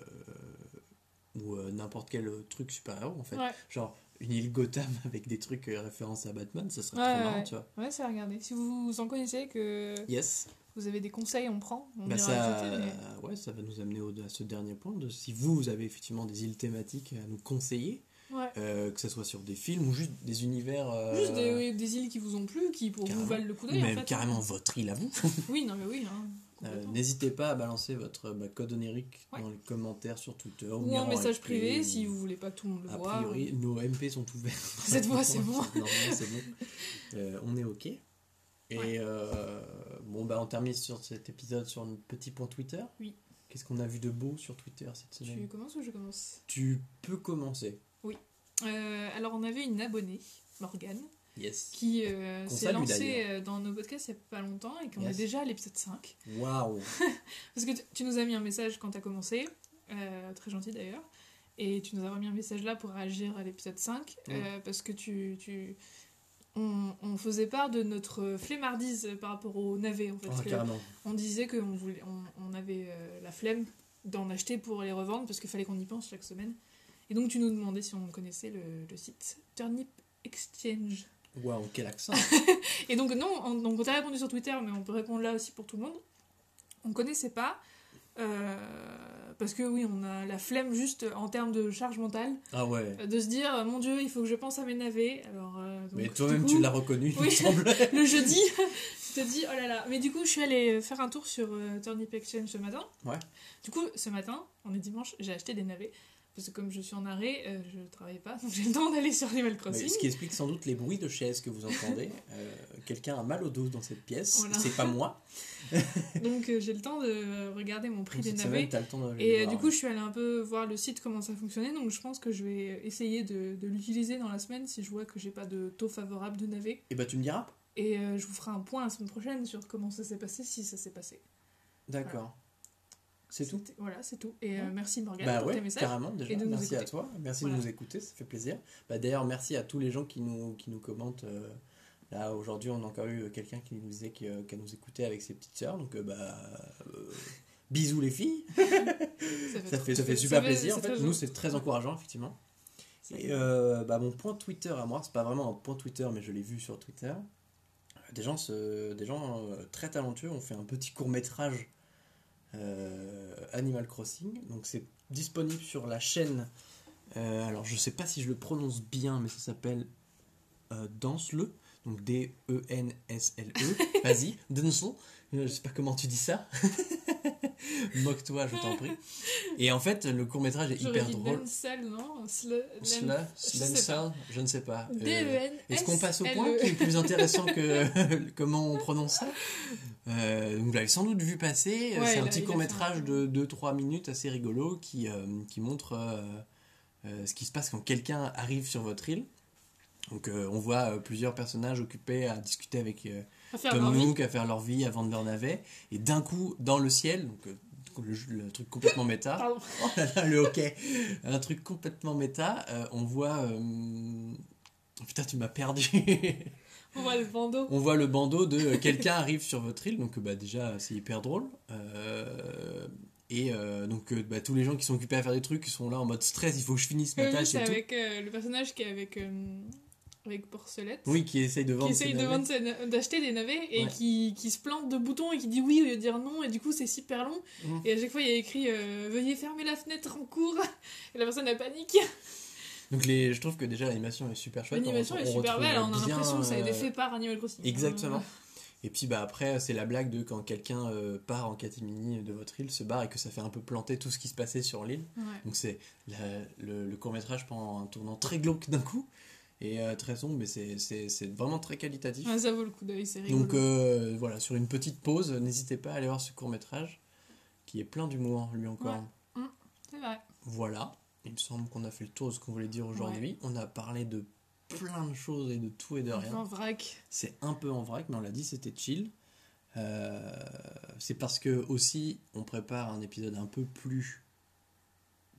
ou euh, n'importe quel truc super-héros en fait. Ouais, Genre une île Gotham [LAUGHS] avec des trucs références à Batman, ça serait Ouais, trop marrant, ouais. tu vois. ouais, c'est à regarder. Si vous en connaissez, que Yes. Vous avez des conseils, on prend. On Bah ça, mais- ouais, ça va nous amener au- à ce dernier point. De, si vous, vous avez effectivement des îles thématiques à nous conseiller, Ouais. euh, que ce soit sur des films ou juste des univers. euh, Juste des, oui, des îles qui vous ont plu, qui pour carrément. vous valent le coup ou d'œil. en même fait. carrément votre île à vous. [LAUGHS] Oui, non, mais oui. Hein, Euh. N'hésitez pas à balancer votre bah, code onérique Ouais. dans les commentaires sur Twitter Ou en message privé ou- si vous voulez pas que tout le monde le A voit. priori, nos MP sont ouverts. Cette [LAUGHS] fois, c'est bon. Normalement, c'est bon. Euh, on est OK. Et Ouais. euh, bon, bah, on termine sur cet épisode sur notre petit point Twitter. Oui. Qu'est-ce qu'on a vu de beau sur Twitter cette Tu semaine? commences ou je commence? Tu peux commencer. Euh, Alors, on avait une abonnée, Morgane, Yes. qui euh, s'est lancée dans nos podcasts il n'y a pas longtemps et qu'on Yes. est déjà à l'épisode 5. Waouh. [LAUGHS] Parce que tu- tu nous as mis un message quand tu as commencé, très gentil d'ailleurs, et tu nous as remis un message là pour réagir à l'épisode 5, euh, parce que tu... tu... On, on faisait part de notre flemmardise par rapport au navet en fait. Oh, on disait qu'on voulait, on, on avait euh, la flemme d'en acheter pour les revendre parce qu'il fallait qu'on y pense chaque semaine. Et donc tu nous demandais si on connaissait le, le site Turnip Exchange. Waouh, quel accent. [LAUGHS] Et donc non, on, donc on t'a répondu sur Twitter, mais on peut répondre là aussi pour tout le monde. On connaissait pas. euh, parce que oui, on a la flemme juste en termes de charge mentale, ah ouais. de se dire mon Dieu, il faut que je pense à mes navets. Alors, euh, donc, Mais toi-même, tu l'as reconnu, il me Oui. [LAUGHS] le jeudi, tu te dis oh là là. Mais du coup, je suis allée faire un tour sur euh, Turnip Exchange ce matin. Ouais. Du coup, ce matin, on est dimanche, j'ai acheté des navets. Parce que comme je suis en arrêt, euh, je travaille pas, [LAUGHS] donc j'ai le temps d'aller sur Animal Crossing. ce qui explique sans doute les bruits de chaises que vous entendez. [LAUGHS] Euh, Quelqu'un a mal au dos dans cette pièce. Voilà. C'est pas moi. [LAUGHS] Donc euh, j'ai le temps de regarder mon prix Donc, des navets. semaine, t'as le temps de les Et voir. du coup, je suis allée un peu voir le site, comment ça fonctionnait. Donc je pense que je vais essayer de, de l'utiliser dans la semaine si je vois que j'ai pas de taux favorable de navets. Et bah, tu me diras. Et je vous ferai un point la semaine prochaine sur comment ça s'est passé, si ça s'est passé. D'accord. C'est tout Voilà, c'est tout. Et euh, merci Morgane Bah pour tes ouais, messages. carrément déjà. et de nous merci à écouter. toi, merci Voilà. de nous écouter, ça fait plaisir. Bah, D'ailleurs, merci à tous les gens qui nous, qui nous commentent. euh, là, aujourd'hui, on a encore eu quelqu'un qui nous disait qu'elle nous écoutait avec ses petites sœurs. Donc, euh, bah, euh, bisous les filles. [LAUGHS] Ça fait, ça fait super fait- plaisir. En c'est fait, très nous, c'est très encourageant, effectivement. Et euh, bah, mon point Twitter à moi, c'est pas vraiment un point Twitter, mais je l'ai vu sur Twitter. Des gens, se- des gens euh, très talentueux ont fait un petit court métrage Animal Crossing. Donc c'est disponible sur la chaîne. euh, alors je sais pas si je le prononce bien, mais ça s'appelle euh, Danse-le. Donc D-E-N-S-L-E. [LAUGHS] Vas-y, Danse-le. Euh, Je sais pas comment tu dis ça. [LAUGHS] Moque-toi, je t'en prie. Et en fait, le court métrage est hyper drôle. Non? Sle- je ne sais pas. Euh, D-E-N. Est-ce qu'on passe au point qui est plus intéressant que [LAUGHS] comment on prononce ça? Euh, Vous l'avez sans doute vu passer. Ouais, c'est un a- petit court métrage de 2-3 minutes assez rigolo qui, euh, qui montre euh, euh, ce qui se passe quand quelqu'un arrive sur votre île. Donc euh, on voit euh, plusieurs personnages occupés à discuter avec euh, À faire Tom leur vie. Nook, à faire leur vie avant de leur navet. Et d'un coup, dans le ciel, donc, euh, le, le truc complètement méta, [LAUGHS] Pardon. Oh là là, le hockey. Un truc complètement méta. euh, on voit. euh, Putain, tu m'as perdu. [LAUGHS] On voit le bandeau. on voit le bandeau de euh, quelqu'un arrive sur votre île. Donc, euh, bah, déjà, c'est hyper drôle. Euh, et euh, donc, euh, bah, tous les gens qui sont occupés à faire des trucs, qui sont là en mode stress. Il faut que je finisse ma Oui, tâche c'est et tout. avec le personnage qui est avec, avec Porcelette. Oui, qui essaye de vendre. qui essaye de d'acheter des navets et Ouais. qui, qui se plante de boutons et qui dit oui au lieu de dire non et du coup c'est super long Mhm. et à chaque fois il y a écrit euh, veuillez fermer la fenêtre en cours [LAUGHS] et la personne a panique Donc, les, je trouve que déjà, l'animation est super chouette. l'animation On- est super belle on a l'impression que ça a été euh, fait par Animal Crossing Exactement. Euh, [LAUGHS] Et puis bah après c'est la blague de quand quelqu'un euh, part en catimini de votre île, se barre et que ça fait un peu planter tout ce qui se passait sur l'île. ouais. Donc c'est le, court métrage prend un tournant très glauque d'un coup et euh, très sombre, mais c'est- vraiment très qualitatif. Ouais, ça vaut le coup d'œil c'est rigolo Donc euh, voilà, sur une petite pause, n'hésitez pas à aller voir ce court métrage qui est plein d'humour lui encore. c'est vrai Voilà, il me semble qu'on a fait le tour de ce qu'on voulait dire aujourd'hui. On a parlé de plein de choses et de tout et de rien. en vrac C'est un peu en vrac, mais on l'a dit, c'était chill. Euh, c'est parce que aussi, on prépare un épisode un peu plus,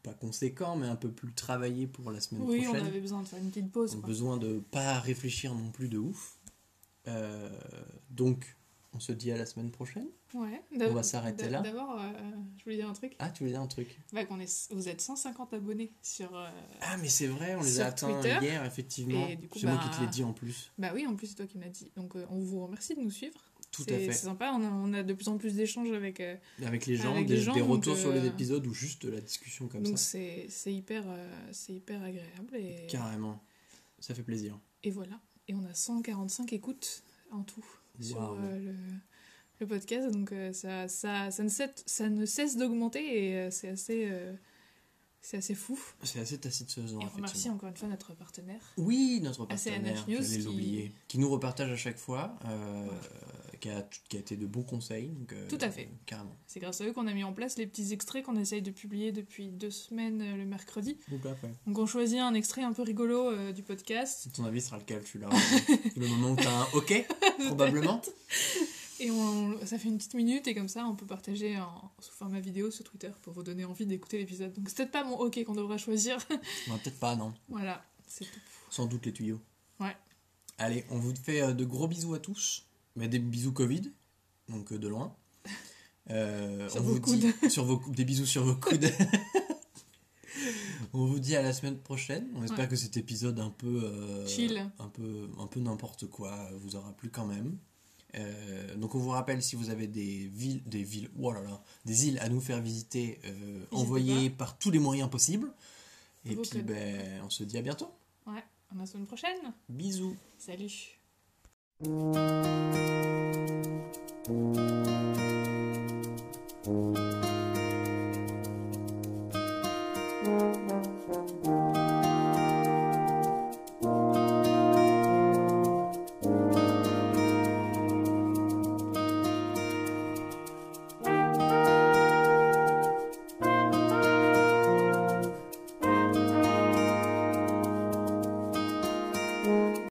pas conséquent, mais un peu plus travaillé pour la semaine oui on prochaine. avait besoin de faire une petite pause On a besoin de pas réfléchir non plus de ouf. Euh, donc, on se dit à la semaine prochaine. ouais On va s'arrêter là. d'abord euh, je voulais dire un truc Ah, tu voulais dire un truc bah, qu'on est, vous êtes 150 abonnés sur euh, Ah, mais c'est vrai, on les a atteints Twitter. hier, effectivement. C'est moi bah, qui te l'ai dit en plus. Bah oui, en plus c'est toi qui m'as dit. Donc euh, on vous remercie de nous suivre. Tout à fait. C'est sympa, on a, on a de plus en plus d'échanges avec. Avec les gens, Avec des, les gens, des donc, retours sur les épisodes ou juste de la discussion comme donc ça. c'est c'est hyper, c'est hyper agréable. Et, Carrément. Ça fait plaisir. et voilà. Et on a 145 écoutes en tout sur Waouh. euh, le, le podcast. Donc euh, ça, ça, ça, ne cesse, ça ne cesse d'augmenter et euh, c'est assez, c'est assez fou. C'est assez taciturgisant, Et on remercie encore une fois notre partenaire. Oui, notre partenaire, News qui- l'oublier, qui nous repartage à chaque fois, euh, qui, a, qui a été de bons conseils. donc, euh, Tout à fait. Carrément. C'est grâce à eux qu'on a mis en place les petits extraits qu'on essaye de publier depuis deux semaines euh, le mercredi. Tout à fait. Donc on choisit un extrait un peu rigolo euh, du podcast ton avis, sera lequel celui-là [LAUGHS] Le moment où t'as un OK, [LAUGHS] probablement et on, ça fait une petite minute et comme ça on peut partager en, sous format vidéo sur Twitter pour vous donner envie d'écouter l'épisode. Donc c'est peut-être pas mon OK qu'on devrait choisir. Non, Peut-être pas, non. voilà, c'est tout. Sans doute les tuyaux. Ouais. Allez, on vous fait de gros bisous à tous. Mais des bisous Covid, donc euh, de loin. Euh, [LAUGHS] Sur on vos vous dit sur vos des bisous sur vos [LAUGHS] coudes. [LAUGHS] on vous dit à la semaine prochaine. On espère Ouais. que cet épisode un peu euh, Chill. un peu un peu n'importe quoi vous aura plu quand même. Euh, donc on vous rappelle si vous avez des villes, des villes, oh là là, des îles à nous faire visiter, envoyez par tous les moyens possibles. Et Vos puis ben, on se dit à bientôt. Ouais, à la semaine prochaine. Bisous. Salut. Thank you.